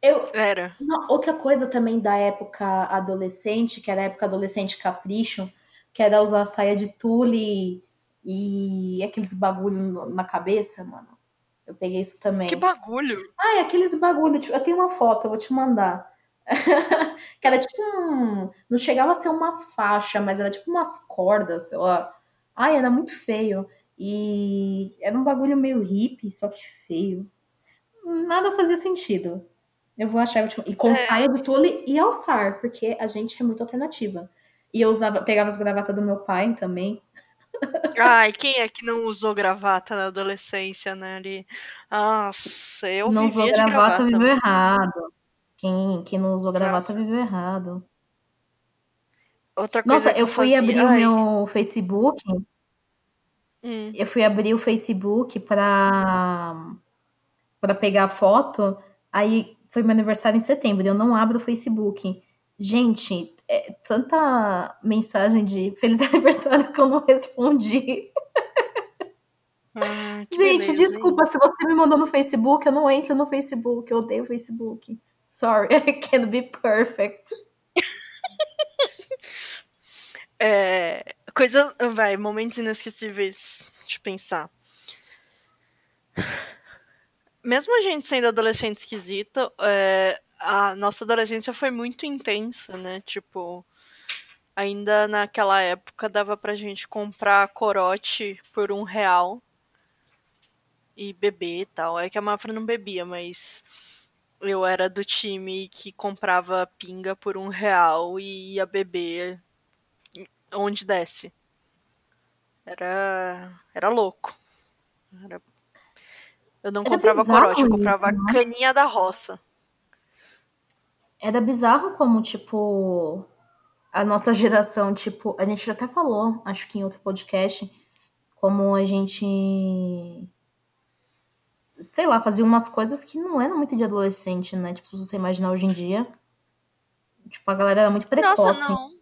Eu, Era. uma outra coisa também da época adolescente, que era a época adolescente capricho, que era usar saia de tule e aqueles bagulho na cabeça, mano. Eu peguei isso também. Que bagulho. Ai, aqueles bagulho, tipo, eu tenho uma foto, eu vou te mandar. (laughs) que era tipo um. Não chegava a ser uma faixa, mas era tipo umas cordas, sei lá. Ai, era muito feio. E era um bagulho meio hippie, só que feio. Nada fazia sentido. Eu vou achar. te- E com É. saia de tule e alçar, porque a gente é muito alternativa. E eu usava, pegava as gravatas do meu pai também. Ai, quem é que não usou gravata na adolescência, né? Ali? Nossa, eu não usou gravata, gravata. viveu errado. Quem, quem não usou gravata Nossa. viveu errado. Outra coisa Nossa, eu fui fazia... abrir o Ai, meu Facebook. hum. Eu fui abrir o Facebook pra, pra pegar foto. Aí foi meu aniversário em setembro. Eu não abro o Facebook. Gente, é tanta mensagem de feliz (laughs) aniversário que eu não respondi. Ah, Gente, beleza, hein? desculpa se você me mandou no Facebook. Eu não entro no Facebook. Eu odeio o Facebook. Sorry, (laughs) I can't be perfect. (laughs) É, coisa, vai, momentos inesquecíveis de pensar. Mesmo a gente sendo adolescente esquisita, é, a nossa adolescência foi muito intensa, né? Tipo, ainda naquela época dava pra gente comprar corote por um real e beber e tal. É que a Mafra não bebia, mas eu era do time que comprava pinga por um real e ia beber onde desce. Era, era louco. Era- Eu não Era comprava bizarro corote, eu isso, comprava né? caninha da roça. Era bizarro como, tipo, a nossa geração, tipo, a gente até falou, acho que em outro podcast, como a gente sei lá, fazia umas coisas que não eram muito de adolescente, né? Tipo, se você imaginar hoje em dia, tipo, a galera era muito precoce. Nossa, não.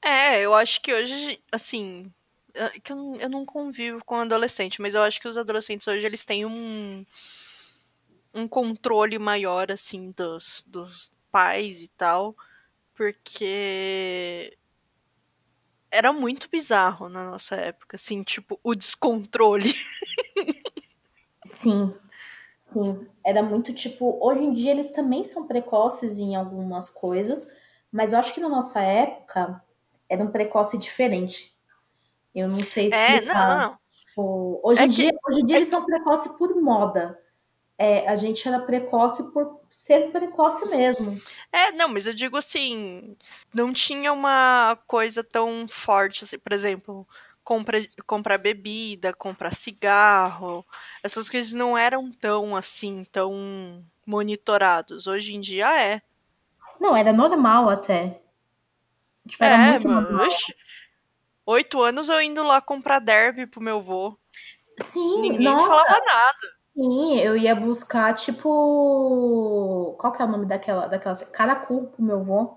É, eu acho que hoje, assim, que eu, eu não convivo com adolescente, mas eu acho que os adolescentes hoje eles têm um um controle maior assim dos, dos pais e tal, porque era muito bizarro na nossa época, assim, tipo, o descontrole. Sim. Sim, era muito tipo, hoje em dia eles também são precoces em algumas coisas, mas eu acho que na nossa época era um precoce diferente. Eu não sei É, explicar. não. Tipo, hoje, É em que- dia, hoje em dia é eles que- são precoces por moda. É, a gente era precoce por ser precoce mesmo. É, não, mas eu digo assim, não tinha uma coisa tão forte assim, por exemplo, compra, comprar bebida, comprar cigarro, essas coisas não eram tão assim, tão monitorados. Hoje em dia é. Não, era normal até. Tipo, era é, muito normal. oxe, Oito anos eu indo lá comprar derby pro meu vô. Sim, Ninguém nossa, falava nada. sim, eu ia buscar, tipo. Qual que é o nome daquela? daquela caracu pro meu vô.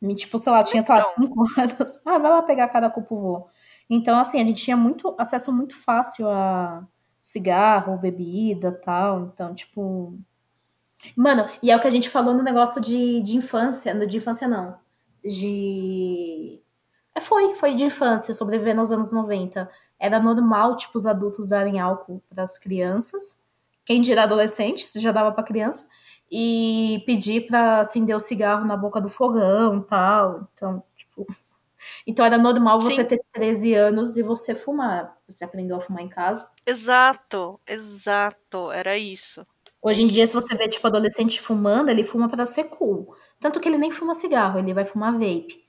Me- Tipo, sei lá, tinha, Então. cinco (laughs) anos. Ah, vai lá pegar caracu pro vô. Então, assim, a gente tinha muito acesso muito fácil a cigarro, bebida tal. Então, tipo. Mano, e é o que a gente falou no negócio de, de infância. No, de infância, não. De. É, foi, foi de infância, sobreviver nos anos 90. Era normal, tipo, os adultos darem álcool para as crianças. Quem dirá adolescente, se já dava para criança. E pedir para acender o cigarro na boca do fogão tal. Então, tipo. (laughs) Então era normal você Sim. ter 13 anos e você fumar. Você aprendeu a fumar em casa. Exato, exato, era isso. Hoje em dia, se você vê, tipo, adolescente fumando, ele fuma para ser cool. Tanto que ele nem fuma cigarro, ele vai fumar vape.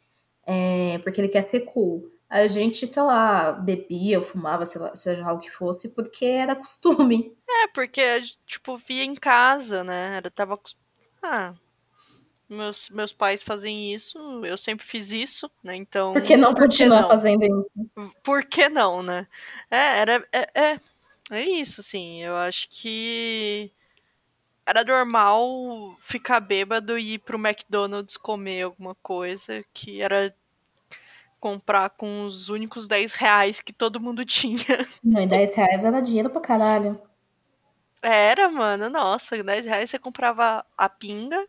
É, porque ele quer ser cool. A gente, sei lá, bebia fumava, sei lá, seja lá o que fosse, porque era (laughs) costume. É, porque, tipo, via em casa, né? Era, tava. Ah, meus, meus pais fazem isso, eu sempre fiz isso, né? Então. Por que não por continuar não? fazendo isso? Por que não, né? É, era. É, é, é isso, assim. Eu acho que. Era normal ficar bêbado e ir pro McDonald's comer alguma coisa que era comprar com os únicos 10 reais que todo mundo (laughs) tinha. Não, e 10 reais era dinheiro pra caralho. Era, mano, nossa, 10 reais você comprava a pinga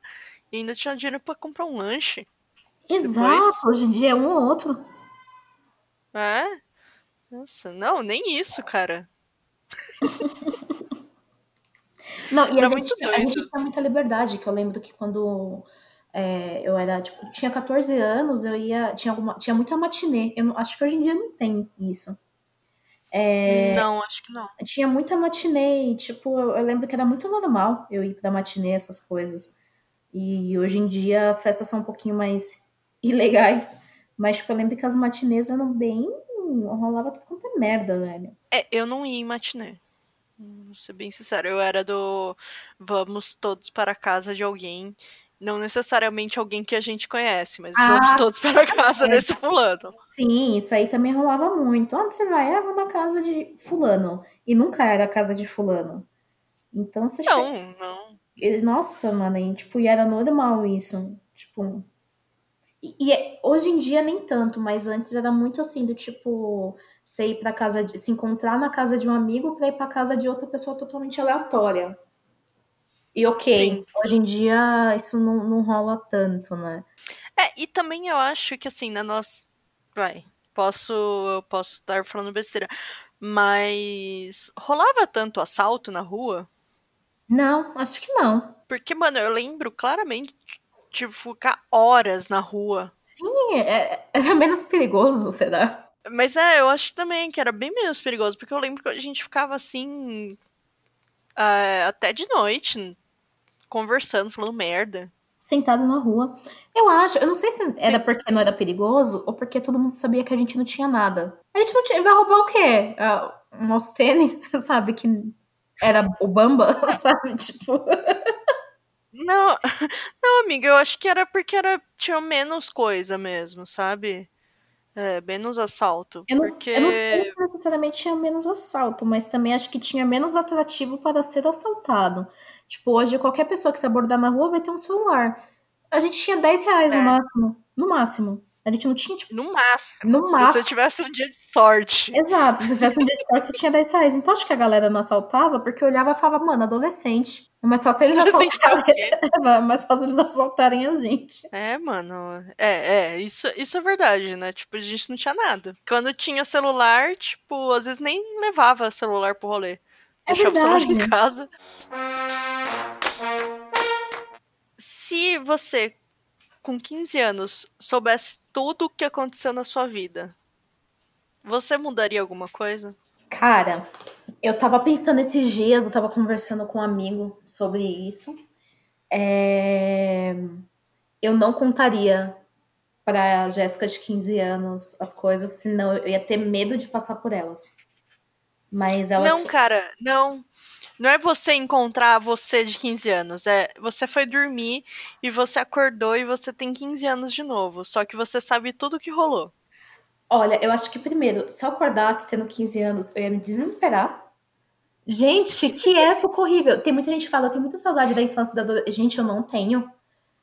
e ainda tinha dinheiro pra comprar um lanche. Exato, Depois- hoje em dia é um ou outro. É? Nossa, não, nem isso, cara. (laughs) Não, e a gente, a gente tinha muita liberdade, que eu lembro que quando é, eu era, tipo, tinha 14 anos, eu ia, tinha, alguma, tinha muita matinê. Eu acho que hoje em dia não tem isso. É. Não, acho que não. Tinha muita matinê, e, tipo, eu, eu lembro que era muito normal eu ir pra matinê, essas coisas. E hoje em dia as festas são um pouquinho mais (laughs) ilegais. Mas, tipo, eu lembro que as matinês eram bem. rolava tudo quanto é merda, velho. É, eu não ia em matinê. Vou ser bem sincero, eu era do vamos todos para a casa de alguém. Não necessariamente alguém que a gente conhece, mas Ah, vamos todos para a (laughs) casa é. desse fulano. Sim, isso aí também rolava muito. Onde você vai? Ah, vou na casa de fulano. E nunca era a casa de fulano. Então você chega. Não, não. Nossa, mano, e, tipo, e era normal isso. Tipo. E, e é- hoje em dia nem tanto, mas antes era muito assim, do tipo, você ir pra casa de, se encontrar na casa de um amigo pra ir pra casa de outra pessoa totalmente aleatória. E ok, Sim. hoje em dia isso não, não rola tanto, né? É, e também eu acho que assim, na nossa. Vai, posso, eu posso estar falando besteira. Mas rolava tanto assalto na rua? Não, acho que não. Porque, mano, eu lembro claramente de ficar horas na rua. Sim, é, era menos perigoso, será? Mas é, eu acho também que era bem menos perigoso, porque eu lembro que a gente ficava assim. é, até de noite, conversando, falando merda. Sentado na rua. Eu acho, eu não sei se era porque não era perigoso ou porque todo mundo sabia que a gente não tinha nada. A gente não tinha. Vai roubar o quê? O nosso tênis, (laughs) sabe? Que era o Bamba, (laughs) sabe? Tipo. Não, (laughs) não, amiga, eu acho que era porque era, tinha menos coisa mesmo, sabe? É, menos assalto. Eu não, Porque. eu não sei se necessariamente tinha menos assalto, mas também acho que tinha menos atrativo para ser assaltado. Tipo, hoje qualquer pessoa que se abordar na rua vai ter um celular. A gente tinha 10 reais no É, máximo. No máximo. A gente não tinha, tipo, no máximo. no Se você máximo. tivesse um dia de sorte. Exato, se você tivesse um dia de sorte, você tinha 10 reais. Então acho que a galera não assaltava porque olhava e falava, mano, adolescente. É mais fácil eles (laughs) é assaltarem. quê? (laughs) É mais fácil eles assaltarem a gente. É, mano. É, é, isso, isso é verdade, né? Tipo, a gente não tinha nada. Quando tinha celular, tipo, às vezes nem levava celular pro rolê. É Deixava o celular em verdade. casa. Se você, com 15 anos, soubesse tudo o que aconteceu na sua vida, você mudaria alguma coisa? Cara, eu tava pensando esses dias, eu tava conversando com um amigo sobre isso. É, Eu não contaria pra Jéssica de 15 anos as coisas, senão eu ia ter medo de passar por elas. Mas ela. Não, cara, não. Não é você encontrar você de 15 anos. É você foi dormir e você acordou e você tem 15 anos de novo. Só que você sabe tudo o que rolou. Olha, eu acho que primeiro, se eu acordasse tendo 15 anos, eu ia me desesperar. Gente, que época horrível. Tem muita gente que fala, eu tenho muita saudade da infância e da adolescência. Gente, eu não tenho.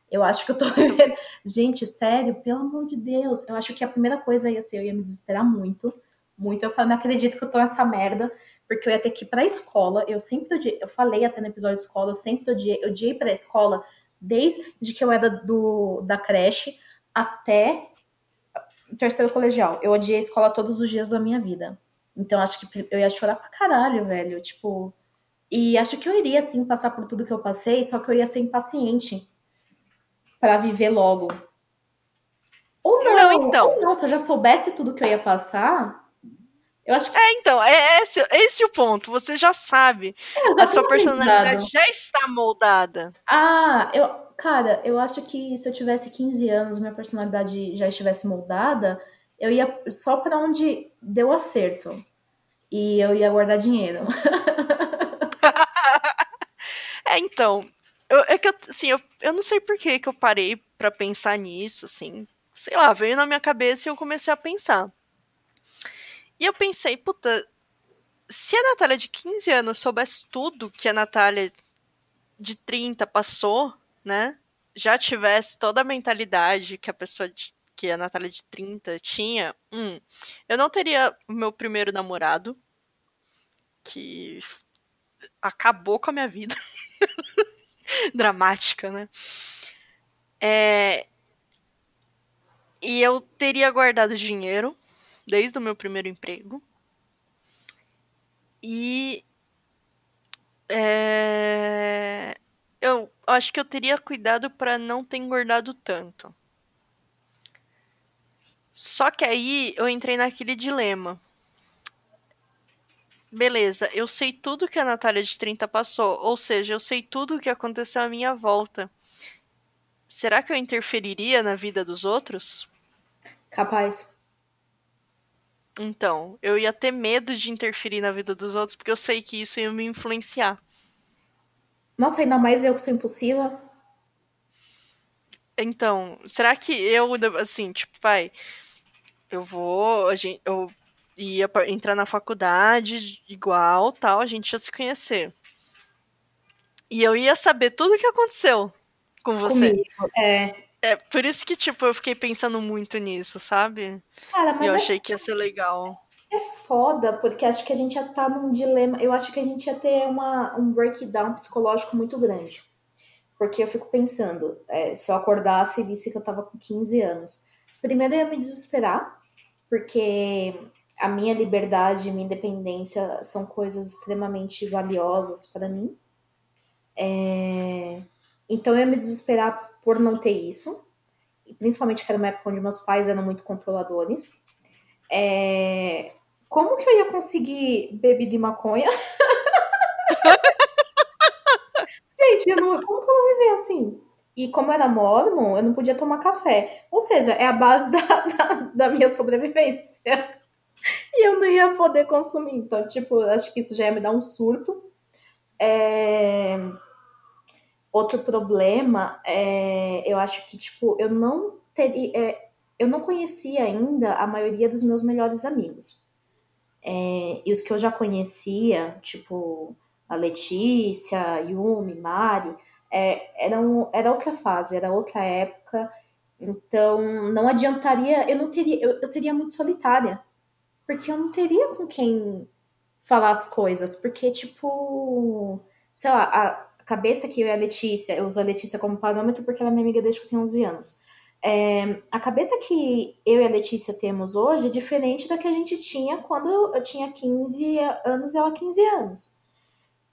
Eu acho que eu tô (laughs) vivendo. Gente, sério, pelo amor de Deus. Eu acho que a primeira coisa ia ser, eu ia me desesperar muito. Muito. Eu falei, não acredito que eu tô nessa merda. Porque eu ia ter que ir pra escola. Eu sempre odiei. Eu falei até no episódio de escola, eu sempre odiei, eu odiei pra escola desde que eu era do, da creche até o terceiro colegial. Eu odiei a escola todos os dias da minha vida. Então acho que eu ia chorar pra caralho, velho. Tipo. E acho que eu iria, assim, passar por tudo que eu passei, só que eu ia ser impaciente pra viver logo. Ou não, Não, então. ou não, se eu já soubesse tudo que eu ia passar, eu acho que É, então, é esse, esse o ponto. Você já sabe. eu já A sua personalidade aprendizado. já está moldada. Ah, eu, cara, eu acho que se eu tivesse 15 anos, minha personalidade já estivesse moldada, eu ia só pra onde deu acerto. E eu ia guardar dinheiro. (laughs) É, então. Eu, é que eu, assim, eu, eu não sei por que que eu parei pra pensar nisso, assim. Sei lá, veio na minha cabeça e eu comecei a pensar. E eu pensei, puta, se a Natália de 15 anos soubesse tudo que a Natália de 30 passou, né? Já tivesse toda a mentalidade que a pessoa de, que a Natália de 30 tinha, hum, eu não teria o meu primeiro namorado, que acabou com a minha vida. (laughs) Dramática, né? É, e eu teria guardado dinheiro desde o meu primeiro emprego. E é, eu acho que eu teria cuidado pra não ter engordado tanto. Só que aí eu entrei naquele dilema. Beleza, eu sei tudo que a Natália de 30 passou, ou seja, eu sei tudo o que aconteceu à minha volta. Será que eu interferiria na vida dos outros? Capaz. Então, eu ia ter medo de interferir na vida dos outros, porque eu sei que isso ia me influenciar. Nossa, ainda mais eu que sou impossível. Então, será que eu, assim, tipo, vai, eu vou, a gente, eu ia entrar na faculdade igual, tal, a gente ia se conhecer. E eu ia saber tudo o que aconteceu com você. Comigo. É. É por isso que, tipo, eu fiquei pensando muito nisso, sabe? Cara, E mas eu é achei que ia ser legal. É foda, porque acho que a gente ia estar num dilema. Eu acho que a gente ia ter uma, um breakdown psicológico muito grande. Porque eu fico pensando, é, se eu acordasse e visse que eu tava com 15 anos. Primeiro eu ia me desesperar, porque a minha liberdade e minha independência são coisas extremamente valiosas para mim. É, Então eu ia me desesperar por não ter isso. E principalmente que era uma época onde meus pais eram muito controladores. É, Como que eu ia conseguir bebida e maconha? (laughs) Gente, eu não... como que eu vou viver assim? E como era mormon, eu não podia tomar café. Ou seja, é a base (laughs) da, da, da minha sobrevivência. E eu não ia poder consumir. Então, tipo, acho que isso já ia me dar um surto. É, Outro problema é, eu acho que, tipo, eu não teria. É, eu não conhecia ainda a maioria dos meus melhores amigos. É, e os que eu já conhecia, tipo, a Letícia, Yumi, Mari, é, eram, era outra fase, era outra época. Então, não adiantaria, eu não teria, eu, eu seria muito solitária. Porque eu não teria com quem falar as coisas. Porque, tipo, sei lá, a cabeça que eu e a Letícia, eu uso a Letícia como parâmetro porque ela é minha amiga desde que eu tenho 11 anos. É, a cabeça que eu e a Letícia temos hoje é diferente da que a gente tinha quando eu tinha 15 anos e ela 15 anos.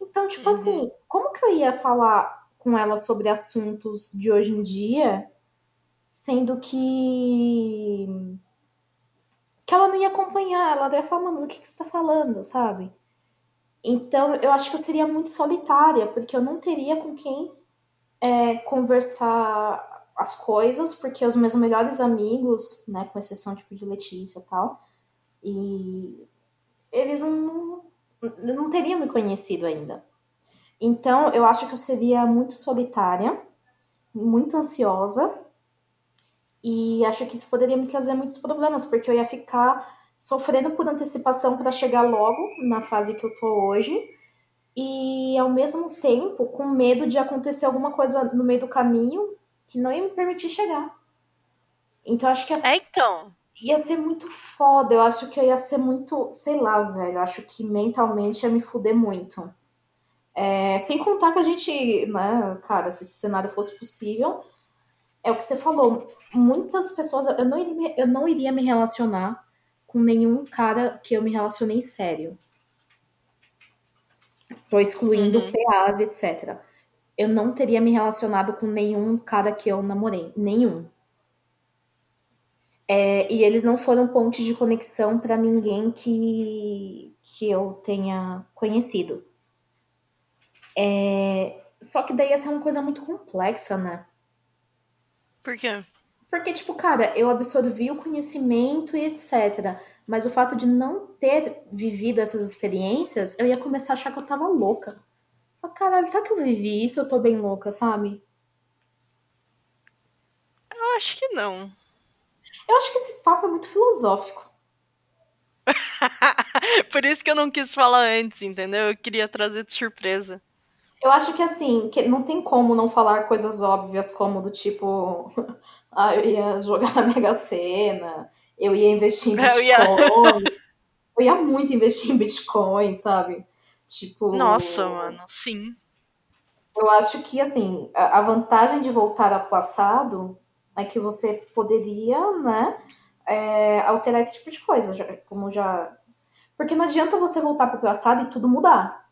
Então, tipo uhum. assim, como que eu ia falar com ela sobre assuntos de hoje em dia, sendo que que ela não ia acompanhar, ela ia falar, mano, do que, que você tá falando, sabe? Então, eu acho que eu seria muito solitária, porque eu não teria com quem é, conversar as coisas, porque os meus melhores amigos, né, com exceção tipo de Letícia e tal, e eles não, não teriam me conhecido ainda. Então, eu acho que eu seria muito solitária, muito ansiosa, e acho que isso poderia me trazer muitos problemas, porque eu ia ficar sofrendo por antecipação para chegar logo na fase que eu tô hoje, e ao mesmo tempo com medo de acontecer alguma coisa no meio do caminho que não ia me permitir chegar. Então acho que ia, é, então. ia ser muito foda. Eu acho que eu ia ser muito, sei lá, velho. Eu acho que mentalmente ia me fuder muito. É, sem contar que a gente, né, cara, se esse cenário fosse possível, é o que você falou. Muitas pessoas, eu não iria, eu não iria me relacionar com nenhum cara que eu me relacionei sério. Tô excluindo uhum. PAs, etc. Eu não teria me relacionado com nenhum cara que eu namorei. Nenhum. É, e eles não foram ponte de conexão para ninguém que, que eu tenha conhecido. É, só que daí essa é uma coisa muito complexa, né? Por quê? Porque, tipo, cara, eu absorvi o conhecimento e etc. Mas o fato de não ter vivido essas experiências, eu ia começar a achar que eu tava louca. Falei, caralho, será que eu vivi isso? Eu tô bem louca, sabe? Eu acho que não. Eu acho que esse papo é muito filosófico. (laughs) Por isso que eu não quis falar antes, entendeu? Eu queria trazer de surpresa. Eu acho que assim, que não tem como não falar coisas óbvias como do tipo, (laughs) ah, eu ia jogar na Mega Sena, eu ia investir em Bitcoin. Eu ia, eu ia muito investir em Bitcoin, sabe? Tipo. Nossa, mano, sim. Eu acho que assim, a vantagem de voltar ao passado é que você poderia, né, é, alterar esse tipo de coisa, como já. Porque não adianta você voltar para o passado e tudo mudar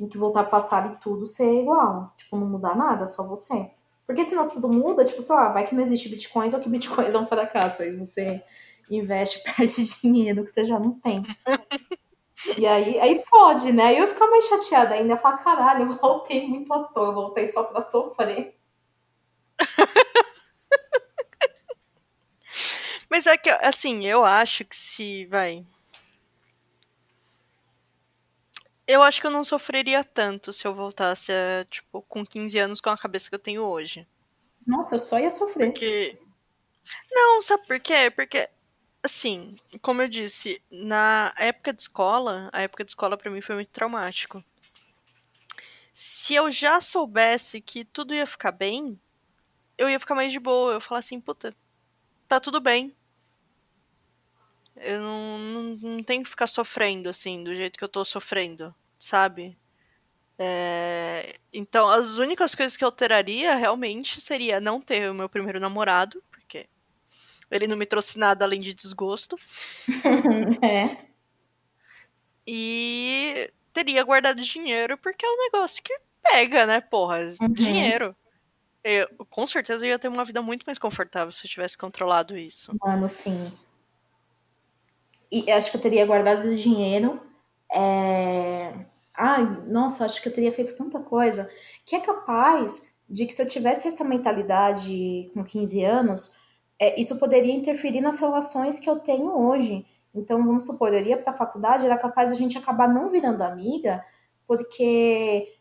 tem que voltar pro passado e tudo ser igual. Tipo, não mudar nada, só você. Porque senão tudo muda, tipo, sei lá, vai que não existe bitcoins ou que bitcoins é um fracasso. Aí você investe, (laughs) perde dinheiro que você já não tem. E aí, aí pode, né? Aí eu ficar mais chateada ainda, falar, caralho, eu voltei muito à toa, eu voltei só pra sofrer. (laughs) Mas é que, assim, eu acho que se, vai, Eu acho que eu não sofreria tanto se eu voltasse, tipo, com 15 anos com a cabeça que eu tenho hoje. Nossa, eu só ia sofrer. Porque. Não, sabe por quê? Porque, assim, como eu disse, na época de escola, a época de escola para mim foi muito traumático. Se eu já soubesse que tudo ia ficar bem, eu ia ficar mais de boa. Eu ia falar assim, puta, tá tudo bem. Eu não, não, não tenho que ficar sofrendo, assim, do jeito que eu tô sofrendo sabe? É... Então, as únicas coisas que eu alteraria realmente seria não ter o meu primeiro namorado, porque ele não me trouxe nada além de desgosto. (laughs) é. E teria guardado dinheiro, porque é um negócio que pega, né, porra? Uhum. Dinheiro. Eu, com certeza eu ia ter uma vida muito mais confortável se eu tivesse controlado isso. Mano, sim. E acho que eu teria guardado dinheiro. É ai, nossa, acho que eu teria feito tanta coisa, que é capaz de que se eu tivesse essa mentalidade com 15 anos, é, isso poderia interferir nas relações que eu tenho hoje. Então, vamos supor, eu iria para a faculdade, era capaz a gente acabar não virando amiga, porque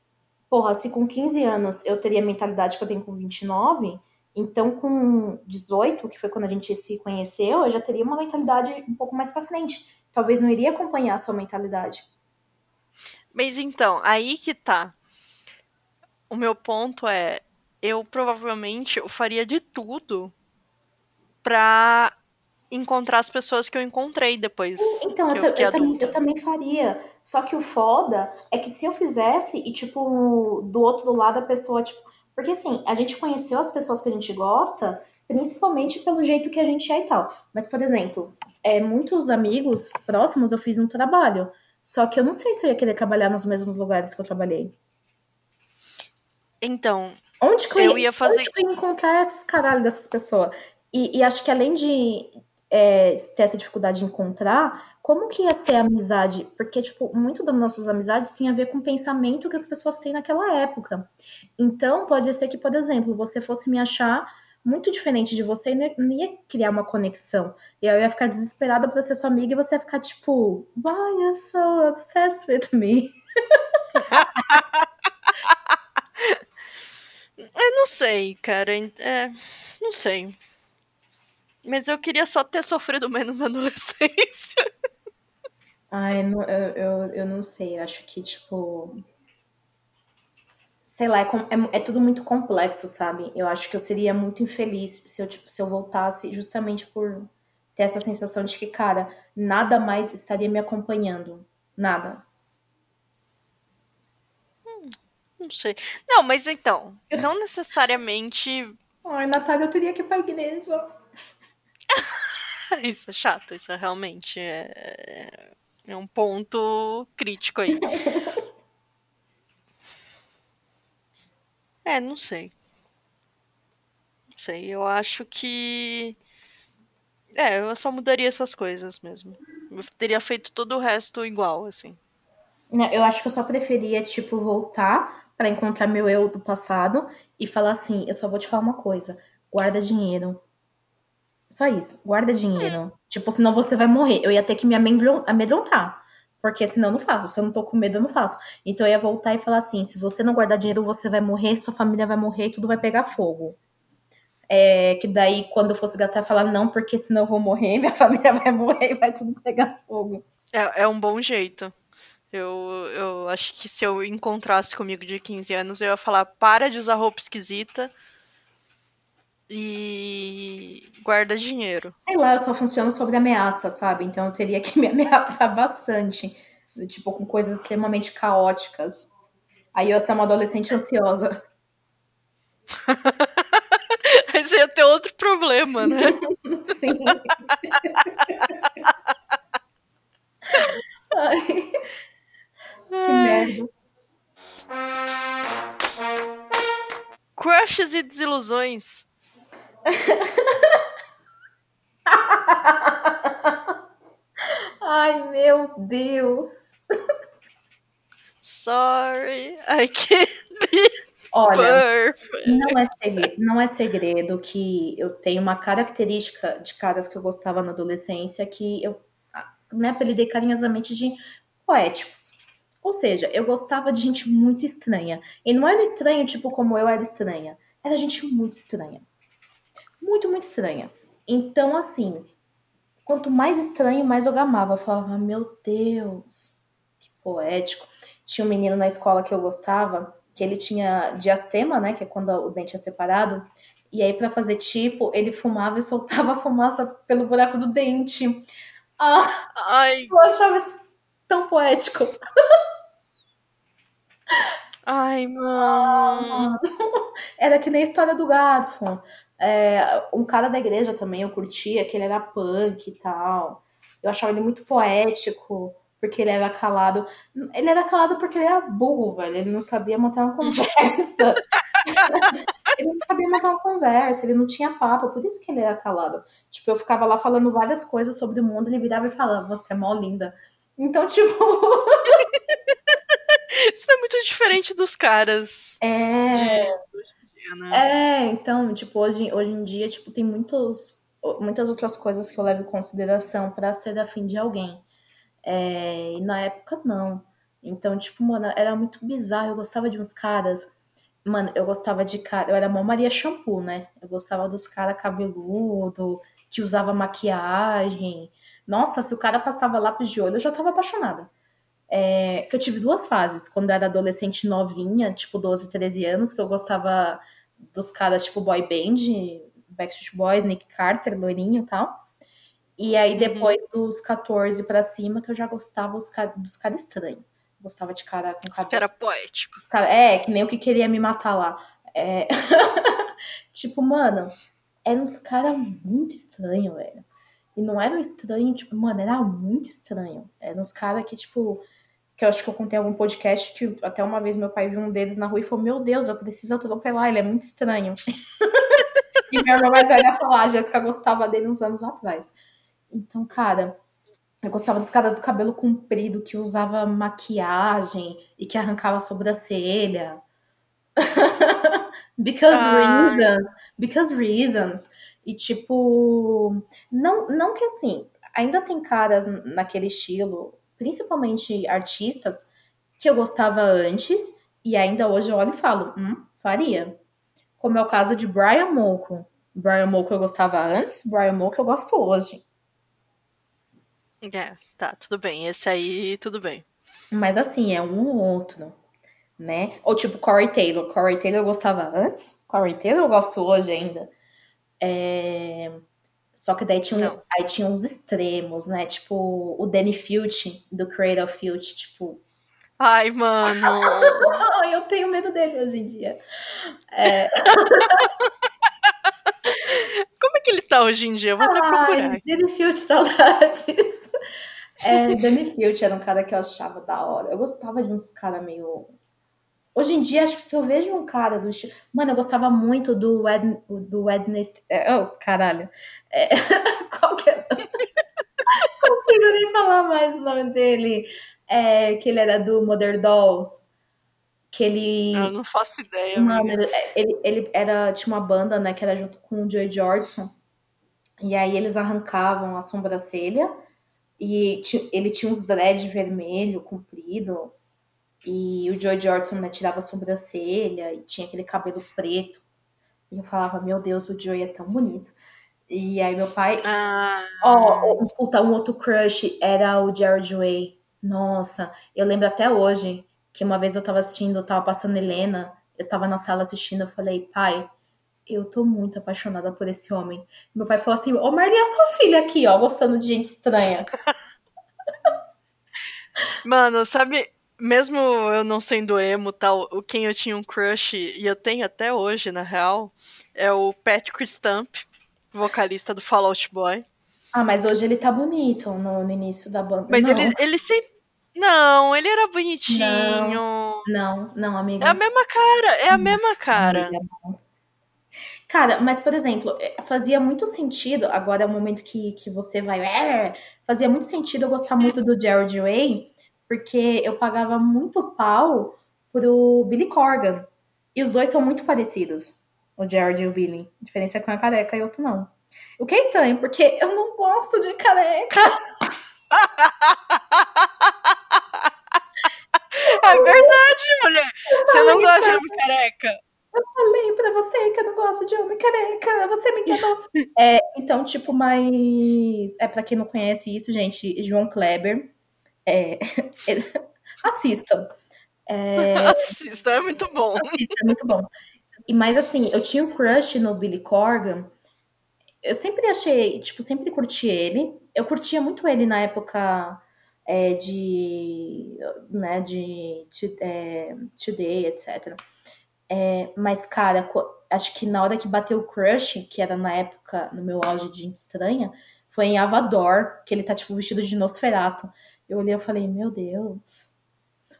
porra, se com 15 anos eu teria a mentalidade que eu tenho com 29, então com 18, que foi quando a gente se conheceu, eu já teria uma mentalidade um pouco mais para frente. Talvez não iria acompanhar a sua mentalidade. Mas então, aí que tá. O meu ponto é, eu provavelmente eu faria de tudo pra encontrar as pessoas que eu encontrei depois. Então, eu, eu, eu, eu, também faria. Só que o foda é que se eu fizesse e, tipo, do outro lado a pessoa, tipo. Porque assim, a gente conheceu as pessoas que a gente gosta, principalmente pelo jeito que a gente é e tal. Mas, por exemplo, é, muitos amigos próximos eu fiz um trabalho. Só que eu não sei se eu ia querer trabalhar nos mesmos lugares que eu trabalhei. Então. Onde que eu, eu ia fazer. Onde que eu ia encontrar esses caralho dessas pessoas? E, e acho que além de é, ter essa dificuldade de encontrar, como que ia ser a amizade? Porque, tipo, muito das nossas amizades tem a ver com o pensamento que as pessoas têm naquela época. Então, pode ser que, por exemplo, você fosse me achar muito diferente de você e não ia criar uma conexão. E eu ia ficar desesperada pra ser sua amiga e você ia ficar tipo, why you're so obsessed with me? (laughs) eu não sei, cara. É, não sei. Mas eu queria só ter sofrido menos na adolescência. Ai, não, eu, eu, eu não sei. Eu acho que, tipo. Sei lá, é, é, é, tudo muito complexo, sabe? Eu acho que eu seria muito infeliz se eu, tipo, se eu voltasse justamente por ter essa sensação de que, cara, nada mais estaria me acompanhando. Nada. Hum, não sei. Não, mas então, não necessariamente. Ai, Natália, eu teria que ir pra igreja. (laughs) isso é chato, isso é realmente é, é um ponto crítico aí. é, não sei. Não sei, eu acho que. É, eu só mudaria essas coisas mesmo. Eu teria feito todo o resto igual, assim. Eu acho que eu só preferia, tipo, voltar para encontrar meu eu do passado e falar assim: eu só vou te falar uma coisa, guarda dinheiro, só isso. Guarda dinheiro. Tipo, senão você vai morrer. Eu ia ter que me amedrontar. Porque senão eu não faço. Se eu não tô com medo, eu não faço. Então eu ia voltar e falar assim: se você não guardar dinheiro, você vai morrer, sua família vai morrer tudo vai pegar fogo. É, que daí, quando eu fosse gastar, eu falar, não, porque senão eu vou morrer, (laughs) minha família vai morrer e vai tudo pegar fogo. É, é um bom jeito. Eu, eu acho que se eu encontrasse comigo de 15 anos, eu ia falar: para de usar roupa esquisita e guarda dinheiro. Sei lá, eu só funciono sobre ameaça, sabe? Então eu teria que (laughs) me ameaçar bastante. Tipo, com coisas extremamente caóticas. Aí eu ia ser uma adolescente ansiosa. (laughs) Aí você ia ter outro problema, né? (laughs) Sim. Ai. Que merda. Crushes e desilusões. (laughs) Ai, meu Deus. Sorry, I can't be Olha, não é, segredo, não é segredo que eu tenho uma característica de caras que eu gostava na adolescência que eu né, apelidei carinhosamente de poéticos. Ou seja, eu gostava de gente muito estranha. E não era estranho tipo como eu era estranha. Era gente muito estranha muito, muito estranha. Então, assim, quanto mais estranho, mais eu gamava. Eu falava, meu Deus, que poético. Tinha um menino na escola que eu gostava, que ele tinha diastema, né, que é quando o dente é separado, e aí para fazer tipo, ele fumava e soltava (laughs) fumaça pelo buraco do dente. Ah, Ai. eu achava isso tão poético. Ai, mano. (laughs) Era que nem a história do gato. É, um cara da igreja também eu curtia, que ele era punk e tal. Eu achava ele muito poético, porque ele era calado. Ele era calado porque ele era burro, velho. Ele não sabia montar uma conversa. (laughs) ele não sabia montar uma conversa, ele não tinha papo, por isso que ele era calado. Tipo, eu ficava lá falando várias coisas sobre o mundo, ele virava e falava, você é mó linda. Então, (laughs) tipo. Isso é muito diferente dos caras. É. De né? É, então, tipo, hoje, hoje em dia, tipo, tem muitos, muitas outras coisas que eu levo em consideração para ser afim de alguém. É, e na época, não. Então, tipo, mano, era muito bizarro. Eu gostava de uns caras. Mano, eu gostava de cara. Eu era mó Maria Shampoo, né? Eu gostava dos caras cabeludo, que usava maquiagem. Nossa, se o cara passava lápis de olho, eu já tava apaixonada. É, que eu tive duas fases. Quando eu era adolescente novinha, tipo 12, 13 anos, que eu gostava dos caras tipo boy band, Backstreet Boys, Nick Carter, loirinho e tal. E aí depois uhum. dos 14 pra cima, que eu já gostava dos caras estranhos. Gostava de cara com cabelo. Que era poético. É, que nem o que queria me matar lá. É... (laughs) tipo, mano, eram uns caras muito estranhos, velho. E não era um estranho, tipo, mano, era muito estranho. Eram uns caras que, tipo, que eu acho que eu contei algum podcast que até uma vez meu pai viu um deles na rua e falou: Meu Deus, eu preciso atropelar, ele é muito estranho. (laughs) e minha irmã mais velha falou: ah, A Jéssica gostava dele uns anos atrás. Então, cara, eu gostava dos caras do cabelo comprido que usava maquiagem e que arrancava a sobrancelha. (laughs) because reasons. Because reasons. E tipo, não, não que assim, ainda tem caras naquele estilo, principalmente artistas, que eu gostava antes e ainda hoje eu olho e falo, hum, faria. Como é o caso de Brian Molko. Brian Molko eu gostava antes, Brian Molko eu gosto hoje. É, tá, tudo bem. Esse aí, tudo bem. Mas assim, é um ou outro, né? Ou tipo Corey Taylor. Corey Taylor eu gostava antes, Corey Taylor eu gosto hoje ainda. É... Só que daí tinha, aí tinha uns extremos, né? Tipo, o Danny Filch, do Cradle Filch, tipo... Ai, mano! (laughs) eu tenho medo dele hoje em dia. É... (laughs) Como é que ele tá hoje em dia? Eu vou até procurar. Danny Filch, saudades. (laughs) É, Danny Filch era um cara que eu achava da hora. Eu gostava de uns caras meio. Hoje em dia, acho que se eu vejo um cara do estilo. Mano, eu gostava muito do, Ed... do Wednesday. É, oh, caralho. É... (laughs) Qual que é? (laughs) Consigo nem falar mais o nome dele. É, que ele era do Modern Dolls. Que ele. Eu não faço ideia. Mano, ele, ele, ele, era. Tinha uma banda, né? Que era junto com o Joey Jordison. E aí eles arrancavam a sobrancelha e ele tinha uns dread vermelho, comprido. E o Joe Jordan né, tirava a sobrancelha e tinha aquele cabelo preto. E eu falava, meu Deus, o Joe é tão bonito. E aí meu pai. Ah. Ó, oh, puta, um outro crush era o Jared Way. Nossa, eu lembro até hoje que uma vez eu tava assistindo, eu tava passando Helena, eu tava na sala assistindo, eu falei, pai, eu tô muito apaixonada por esse homem. Meu pai falou assim: Ô Marli, a sua filha aqui, ó, gostando de gente estranha. (laughs) Mano, sabe, mesmo eu não sendo emo tal, o quem eu tinha um crush, e eu tenho até hoje, na real, é o Patrick Stump, vocalista do Fallout Boy. Ah, mas hoje ele tá bonito no, no início da banda. Mas não. ele, ele sempre. Não, ele era bonitinho. Não, não, não, amiga. É a mesma cara, é a mesma cara. Amiga, Cara, mas por exemplo, é, fazia muito sentido, agora é o momento que, que você vai. É, fazia muito sentido eu gostar muito do Jared Way, porque eu pagava muito pau pro Billy Corgan. E os dois são muito parecidos, o Jared e o Billy. A diferença é que um é careca e outro não. O que é estranho, porque eu não gosto de careca. (laughs) É verdade, mulher. Você não gosta de homem careca. Eu falei pra você que eu não gosto de homem careca, você me enganou. (laughs) é, então, tipo, mas. É, pra quem não conhece isso, gente, João Kleber. É, (laughs) assistam. É, (laughs) assistam, é muito bom. Assistam, é muito bom. E, mas assim, eu tinha um crush no Billy Corgan. Eu sempre achei, tipo, sempre curti ele. Eu curtia muito ele na época é, de, né, de é, Today, etc. É, mas, cara, acho que na hora que bateu o crush, que era na época, no meu auge de gente estranha, foi em Avador, que ele tá, tipo, vestido de Nosferato. Eu olhei e falei, meu Deus.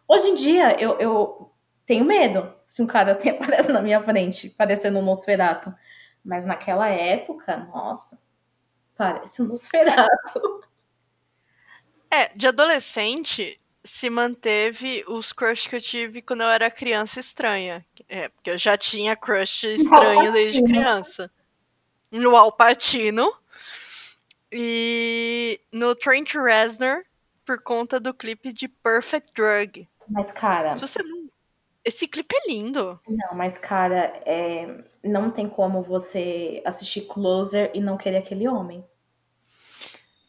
Hoje em dia, eu, eu tenho medo se um cara (laughs) assim aparece na minha frente, parecendo um Nosferato. Mas naquela época, nossa, parece um Nosferato. (laughs) É, de adolescente, se manteve os crush que eu tive quando eu era criança estranha. É, porque eu já tinha crush estranho desde criança. No Alpatino. E no Trent Reznor, por conta do clipe de Perfect Drug. Mas, cara. Não... Esse clipe é lindo. Não, mas, cara, é... não tem como você assistir Closer e não querer aquele homem.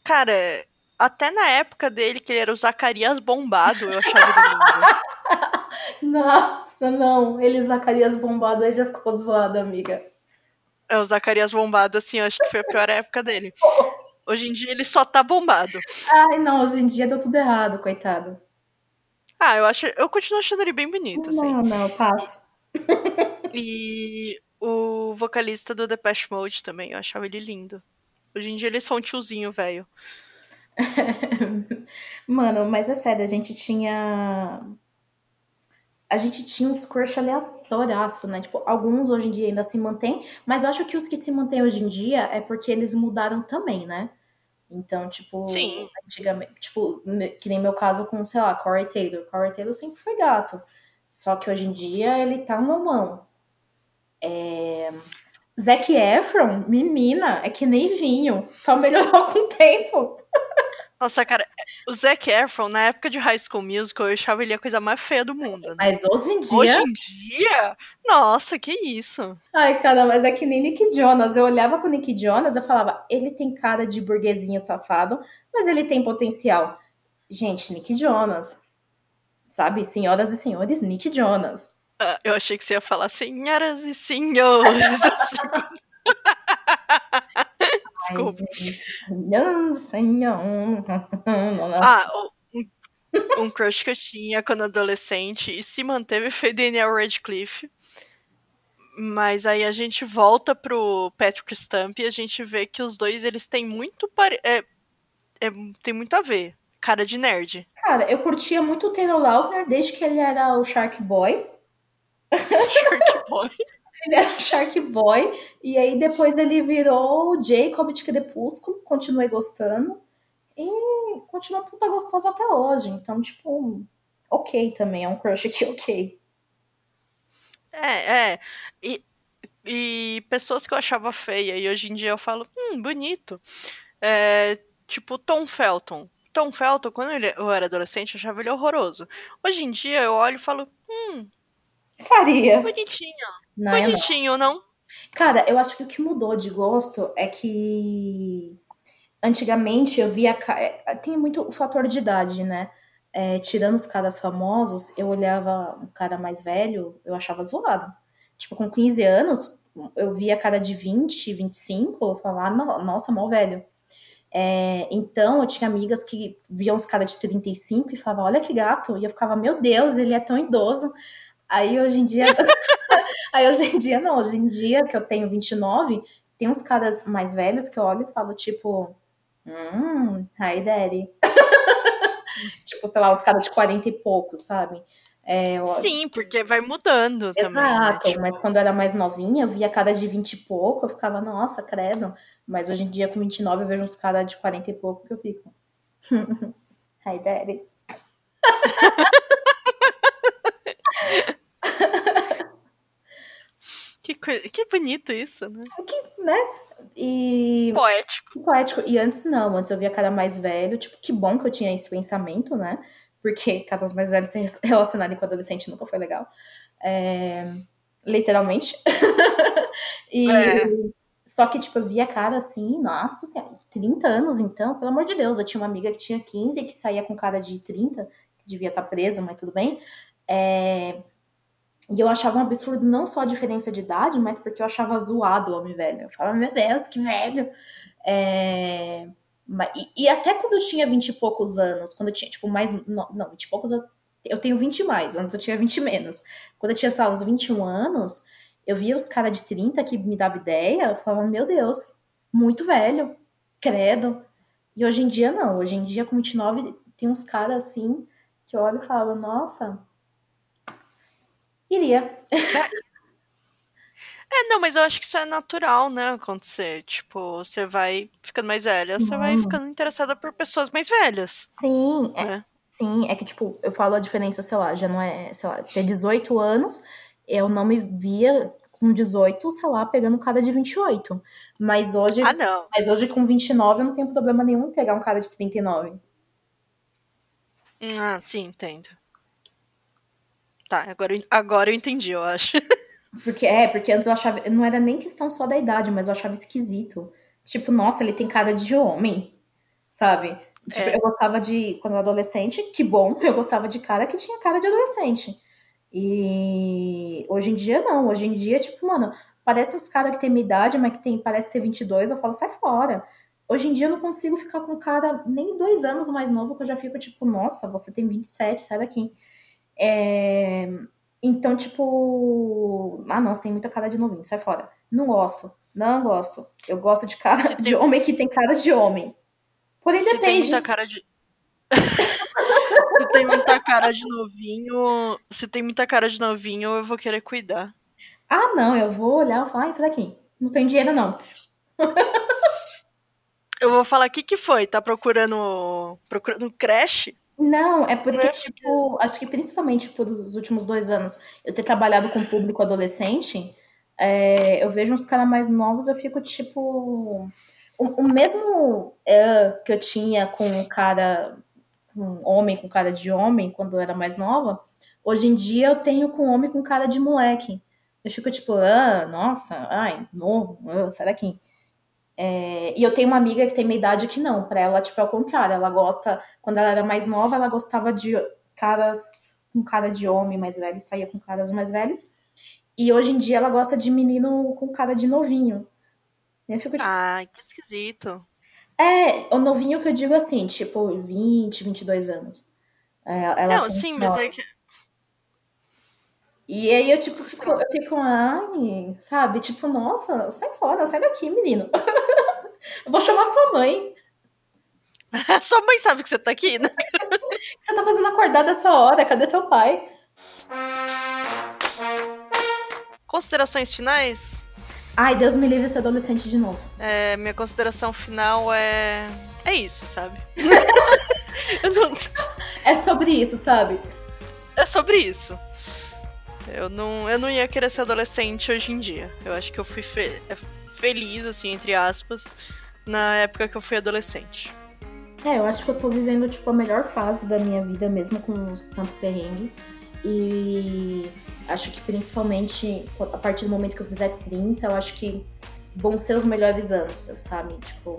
Cara, até na época dele, que ele era o Zacarias bombado, eu achava ele lindo. (laughs) Nossa, não. Ele, Zacarias bombado, aí já ficou zoado, amiga. É, o Zacarias bombado, assim, eu acho que foi a pior época dele. (laughs) Hoje em dia ele só tá bombado. Ai, não, hoje em dia deu tudo errado, coitado. Ah, eu acho. Eu continuo achando ele bem bonito, assim. Não, não, passo. (laughs) E o vocalista do Depeche Mode também, eu achava ele lindo. Hoje em dia ele é só um tiozinho velho. (laughs) Mano, mas é sério, a gente tinha. A gente tinha uns crush aleatórios, né? Tipo, alguns hoje em dia ainda se mantêm, mas eu acho que os que se mantêm hoje em dia é porque eles mudaram também, né? Então, tipo, Sim. antigamente, tipo, que nem meu caso com, sei lá, Corey Taylor. Corey Taylor sempre foi gato. Só que hoje em dia ele tá numa mão. É... Zac Efron, menina, é que nem vinho, só melhorou (laughs) com o tempo. Nossa, cara, o Zac Efron, na época de High School Musical, eu achava ele a coisa mais feia do mundo. Né? Mas hoje em dia. Hoje em dia? Nossa, que isso. Ai, cara, mas é que nem Nick Jonas. Eu olhava pro Nick Jonas, eu falava, ele tem cara de burguesinho safado, mas ele tem potencial. Gente, Nick Jonas. Sabe? Senhoras e senhores, Nick Jonas. Ah, eu achei que você ia falar senhoras e senhores. (laughs) (laughs) Desculpa. Não, senhor. Ah, um, um crush que eu tinha quando adolescente e se manteve foi Daniel Radcliffe. Mas aí a gente volta pro Patrick Stump e a gente vê que os dois eles têm muito pare... é, é, tem muito a ver. Cara de nerd. Cara, eu curtia muito o Taylor Lautner desde que ele era o Shark Boy. (laughs) Shark Boy. Ele era Shark Boy, e aí depois ele virou o Jacob de Crepúsculo, continuei gostando, e continua puta gostosa até hoje. Então, tipo, ok também, é um crush aqui (laughs) ok. É, é. E, e pessoas que eu achava feia, e hoje em dia eu falo, hum, bonito. É, tipo, Tom Felton. Tom Felton, quando ele, eu era adolescente, eu achava ele horroroso. Hoje em dia eu olho e falo, hum, Faria. Bonitinho. Não, é Bonitinho, não. não? Cara, eu acho que o que mudou de gosto é que antigamente eu via. É, tem muito o fator de idade, né? É, tirando os caras famosos, eu olhava um cara mais velho, eu achava zoado. Tipo, com 15 anos, eu via cara de 20, 25, eu falava, nossa, mal velho. É, então, eu tinha amigas que viam os caras de 35 e falavam, olha que gato. E eu ficava, meu Deus, ele é tão idoso. Aí hoje em dia. (laughs) aí hoje em dia, não. Hoje em dia, que eu tenho 29, tem uns caras mais velhos que eu olho e falo, tipo. Hum, hi, daddy. (laughs) tipo, sei lá, os caras de 40 e pouco, sabe? É, Sim, porque vai mudando Exato, também. Exato, né? tipo... mas quando eu era mais novinha, eu via cara de 20 e pouco, eu ficava, nossa, credo. Mas hoje em dia, com 29, eu vejo uns caras de 40 e pouco que eu fico. (laughs) Hi, daddy. Que, que bonito isso, né? Que, né? E. Poético. Poético. E antes não, antes eu via cara mais velho. Tipo, que bom que eu tinha esse pensamento, né? Porque (laughs) caras mais velhos se relacionarem com adolescente nunca foi legal. É... Literalmente. (laughs) e. É. Só que, tipo, eu via cara assim, nossa senhora, 30 anos então, pelo amor de Deus. Eu tinha uma amiga que tinha 15 que saía com cara de 30, que devia estar presa, mas tudo bem. É, e eu achava um absurdo não só a diferença de idade, mas porque eu achava zoado o homem velho. Eu falava, meu Deus, que velho. É... E, e, até quando eu tinha vinte e poucos anos, quando eu tinha, tipo, mais. Não, vinte e poucos, eu, eu tenho vinte mais, antes eu tinha vinte menos. Quando eu tinha, sei lá, uns 21 anos, eu via os caras de 30 que me dava ideia, eu falava, meu Deus, muito velho, credo. E hoje em dia, não. Hoje em dia, com 29, tem uns caras assim que eu olho e falo, nossa, Iria. É, não, mas eu acho que isso é natural, né, acontecer. Tipo, você vai ficando mais velha, você vai ficando interessada por pessoas mais velhas. Sim, é, é, sim, é que, tipo, eu falo a diferença, sei lá, já não é, sei lá, ter 18 anos, eu não me via com 18, sei lá, pegando um cara de 28. Mas hoje, ah, não. mas hoje com 29 eu não tenho problema nenhum em pegar um cara de 39. Ah, sim, entendo. Tá, agora, agora eu entendi, eu acho. (laughs) Porque é, porque antes eu achava. Não era nem questão só da idade, mas eu achava esquisito. Tipo, nossa, ele tem cara de homem, sabe? Tipo, é. eu gostava de. Quando eu era adolescente, que bom, (laughs) eu gostava de cara que tinha cara de adolescente. E hoje em dia, não. Hoje em dia, tipo, mano, parece os caras que tem minha idade, mas que tem, parece ter 22, eu falo, sai fora. Hoje em dia eu não consigo ficar com um cara nem dois anos mais novo, que eu já fico tipo, nossa, você tem 27, sai daqui. É... Então, tipo, ah não, você tem muita cara de novinho, sai fora. Não gosto, não gosto. Eu gosto de cara se de tem... homem que tem cara de homem. Porém, se depende. Tem muita cara de. (laughs) se tem muita cara de novinho. Se tem muita cara de novinho, eu vou querer cuidar. Ah, não, eu vou olhar e falar, ah, isso daqui. Não tem dinheiro, não. eu vou falar, o que que foi? Tá procurando. procurando creche? Não, é porque, né? tipo, acho que principalmente por os últimos dois anos eu ter trabalhado com público adolescente, é, eu vejo uns caras mais novos, eu fico, tipo. O, o mesmo é, que eu tinha com um cara, com homem com cara de homem, quando eu era mais nova, hoje em dia eu tenho com homem com cara de moleque. Eu fico tipo, ah, nossa, ai, novo, sai daqui. É, e eu tenho uma amiga que tem minha idade que não, para ela, tipo, é o contrário. Ela gosta, quando ela era mais nova, ela gostava de caras com cara de homem mais velho, saía com caras mais velhos. E hoje em dia ela gosta de menino com cara de novinho. Eu fico, tipo, Ai, que esquisito. É, o novinho que eu digo assim, tipo, 20, 22 anos. É, ela não, sim, mas é que. E aí eu, tipo, fico, eu fico, ai, sabe? Tipo, nossa, sai fora, sai daqui, menino. (laughs) eu vou chamar sua mãe. (laughs) sua mãe sabe que você tá aqui, né? (laughs) você tá fazendo acordar dessa hora, cadê seu pai? Considerações finais? Ai, Deus me livre ser adolescente de novo. É, minha consideração final é. É isso, sabe? não... É sobre isso, sabe? É sobre isso. Eu não, eu não ia querer ser adolescente hoje em dia. Eu acho que eu fui fe é, feliz, assim, entre aspas, na época que eu fui adolescente. É, eu acho que eu tô vivendo, tipo, a melhor fase da minha vida, mesmo com tanto perrengue. E acho que principalmente a partir do momento que eu fizer 30, eu acho que vão ser os melhores anos, sabe? Tipo,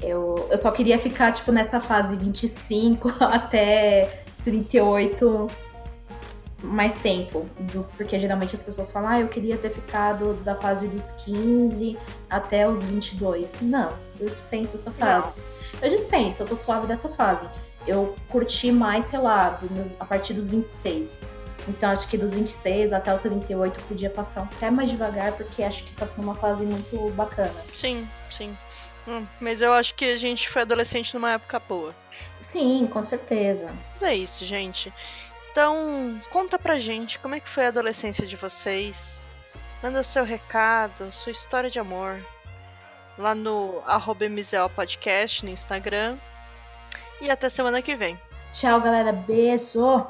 eu, eu só queria ficar, tipo, nessa fase 25 (laughs) até 38 mais tempo, do, porque geralmente as pessoas falam, ah, eu queria ter ficado da fase dos 15 até os 22. Não, eu dispenso essa fase. Não. Eu dispenso, eu tô suave dessa fase. Eu curti mais, sei lá, meus, a partir dos 26. Então acho que dos 26 até o 38 podia passar até mais devagar, porque acho que tá sendo uma fase muito bacana. Sim, sim. Hum, mas eu acho que a gente foi adolescente numa época boa. Sim, com certeza. Mas é isso, gente. Então, conta pra gente como é que foi a adolescência de vocês. Manda seu recado, sua história de amor. Lá no arroba Podcast no Instagram. E até semana que vem. Tchau, galera. Beijo!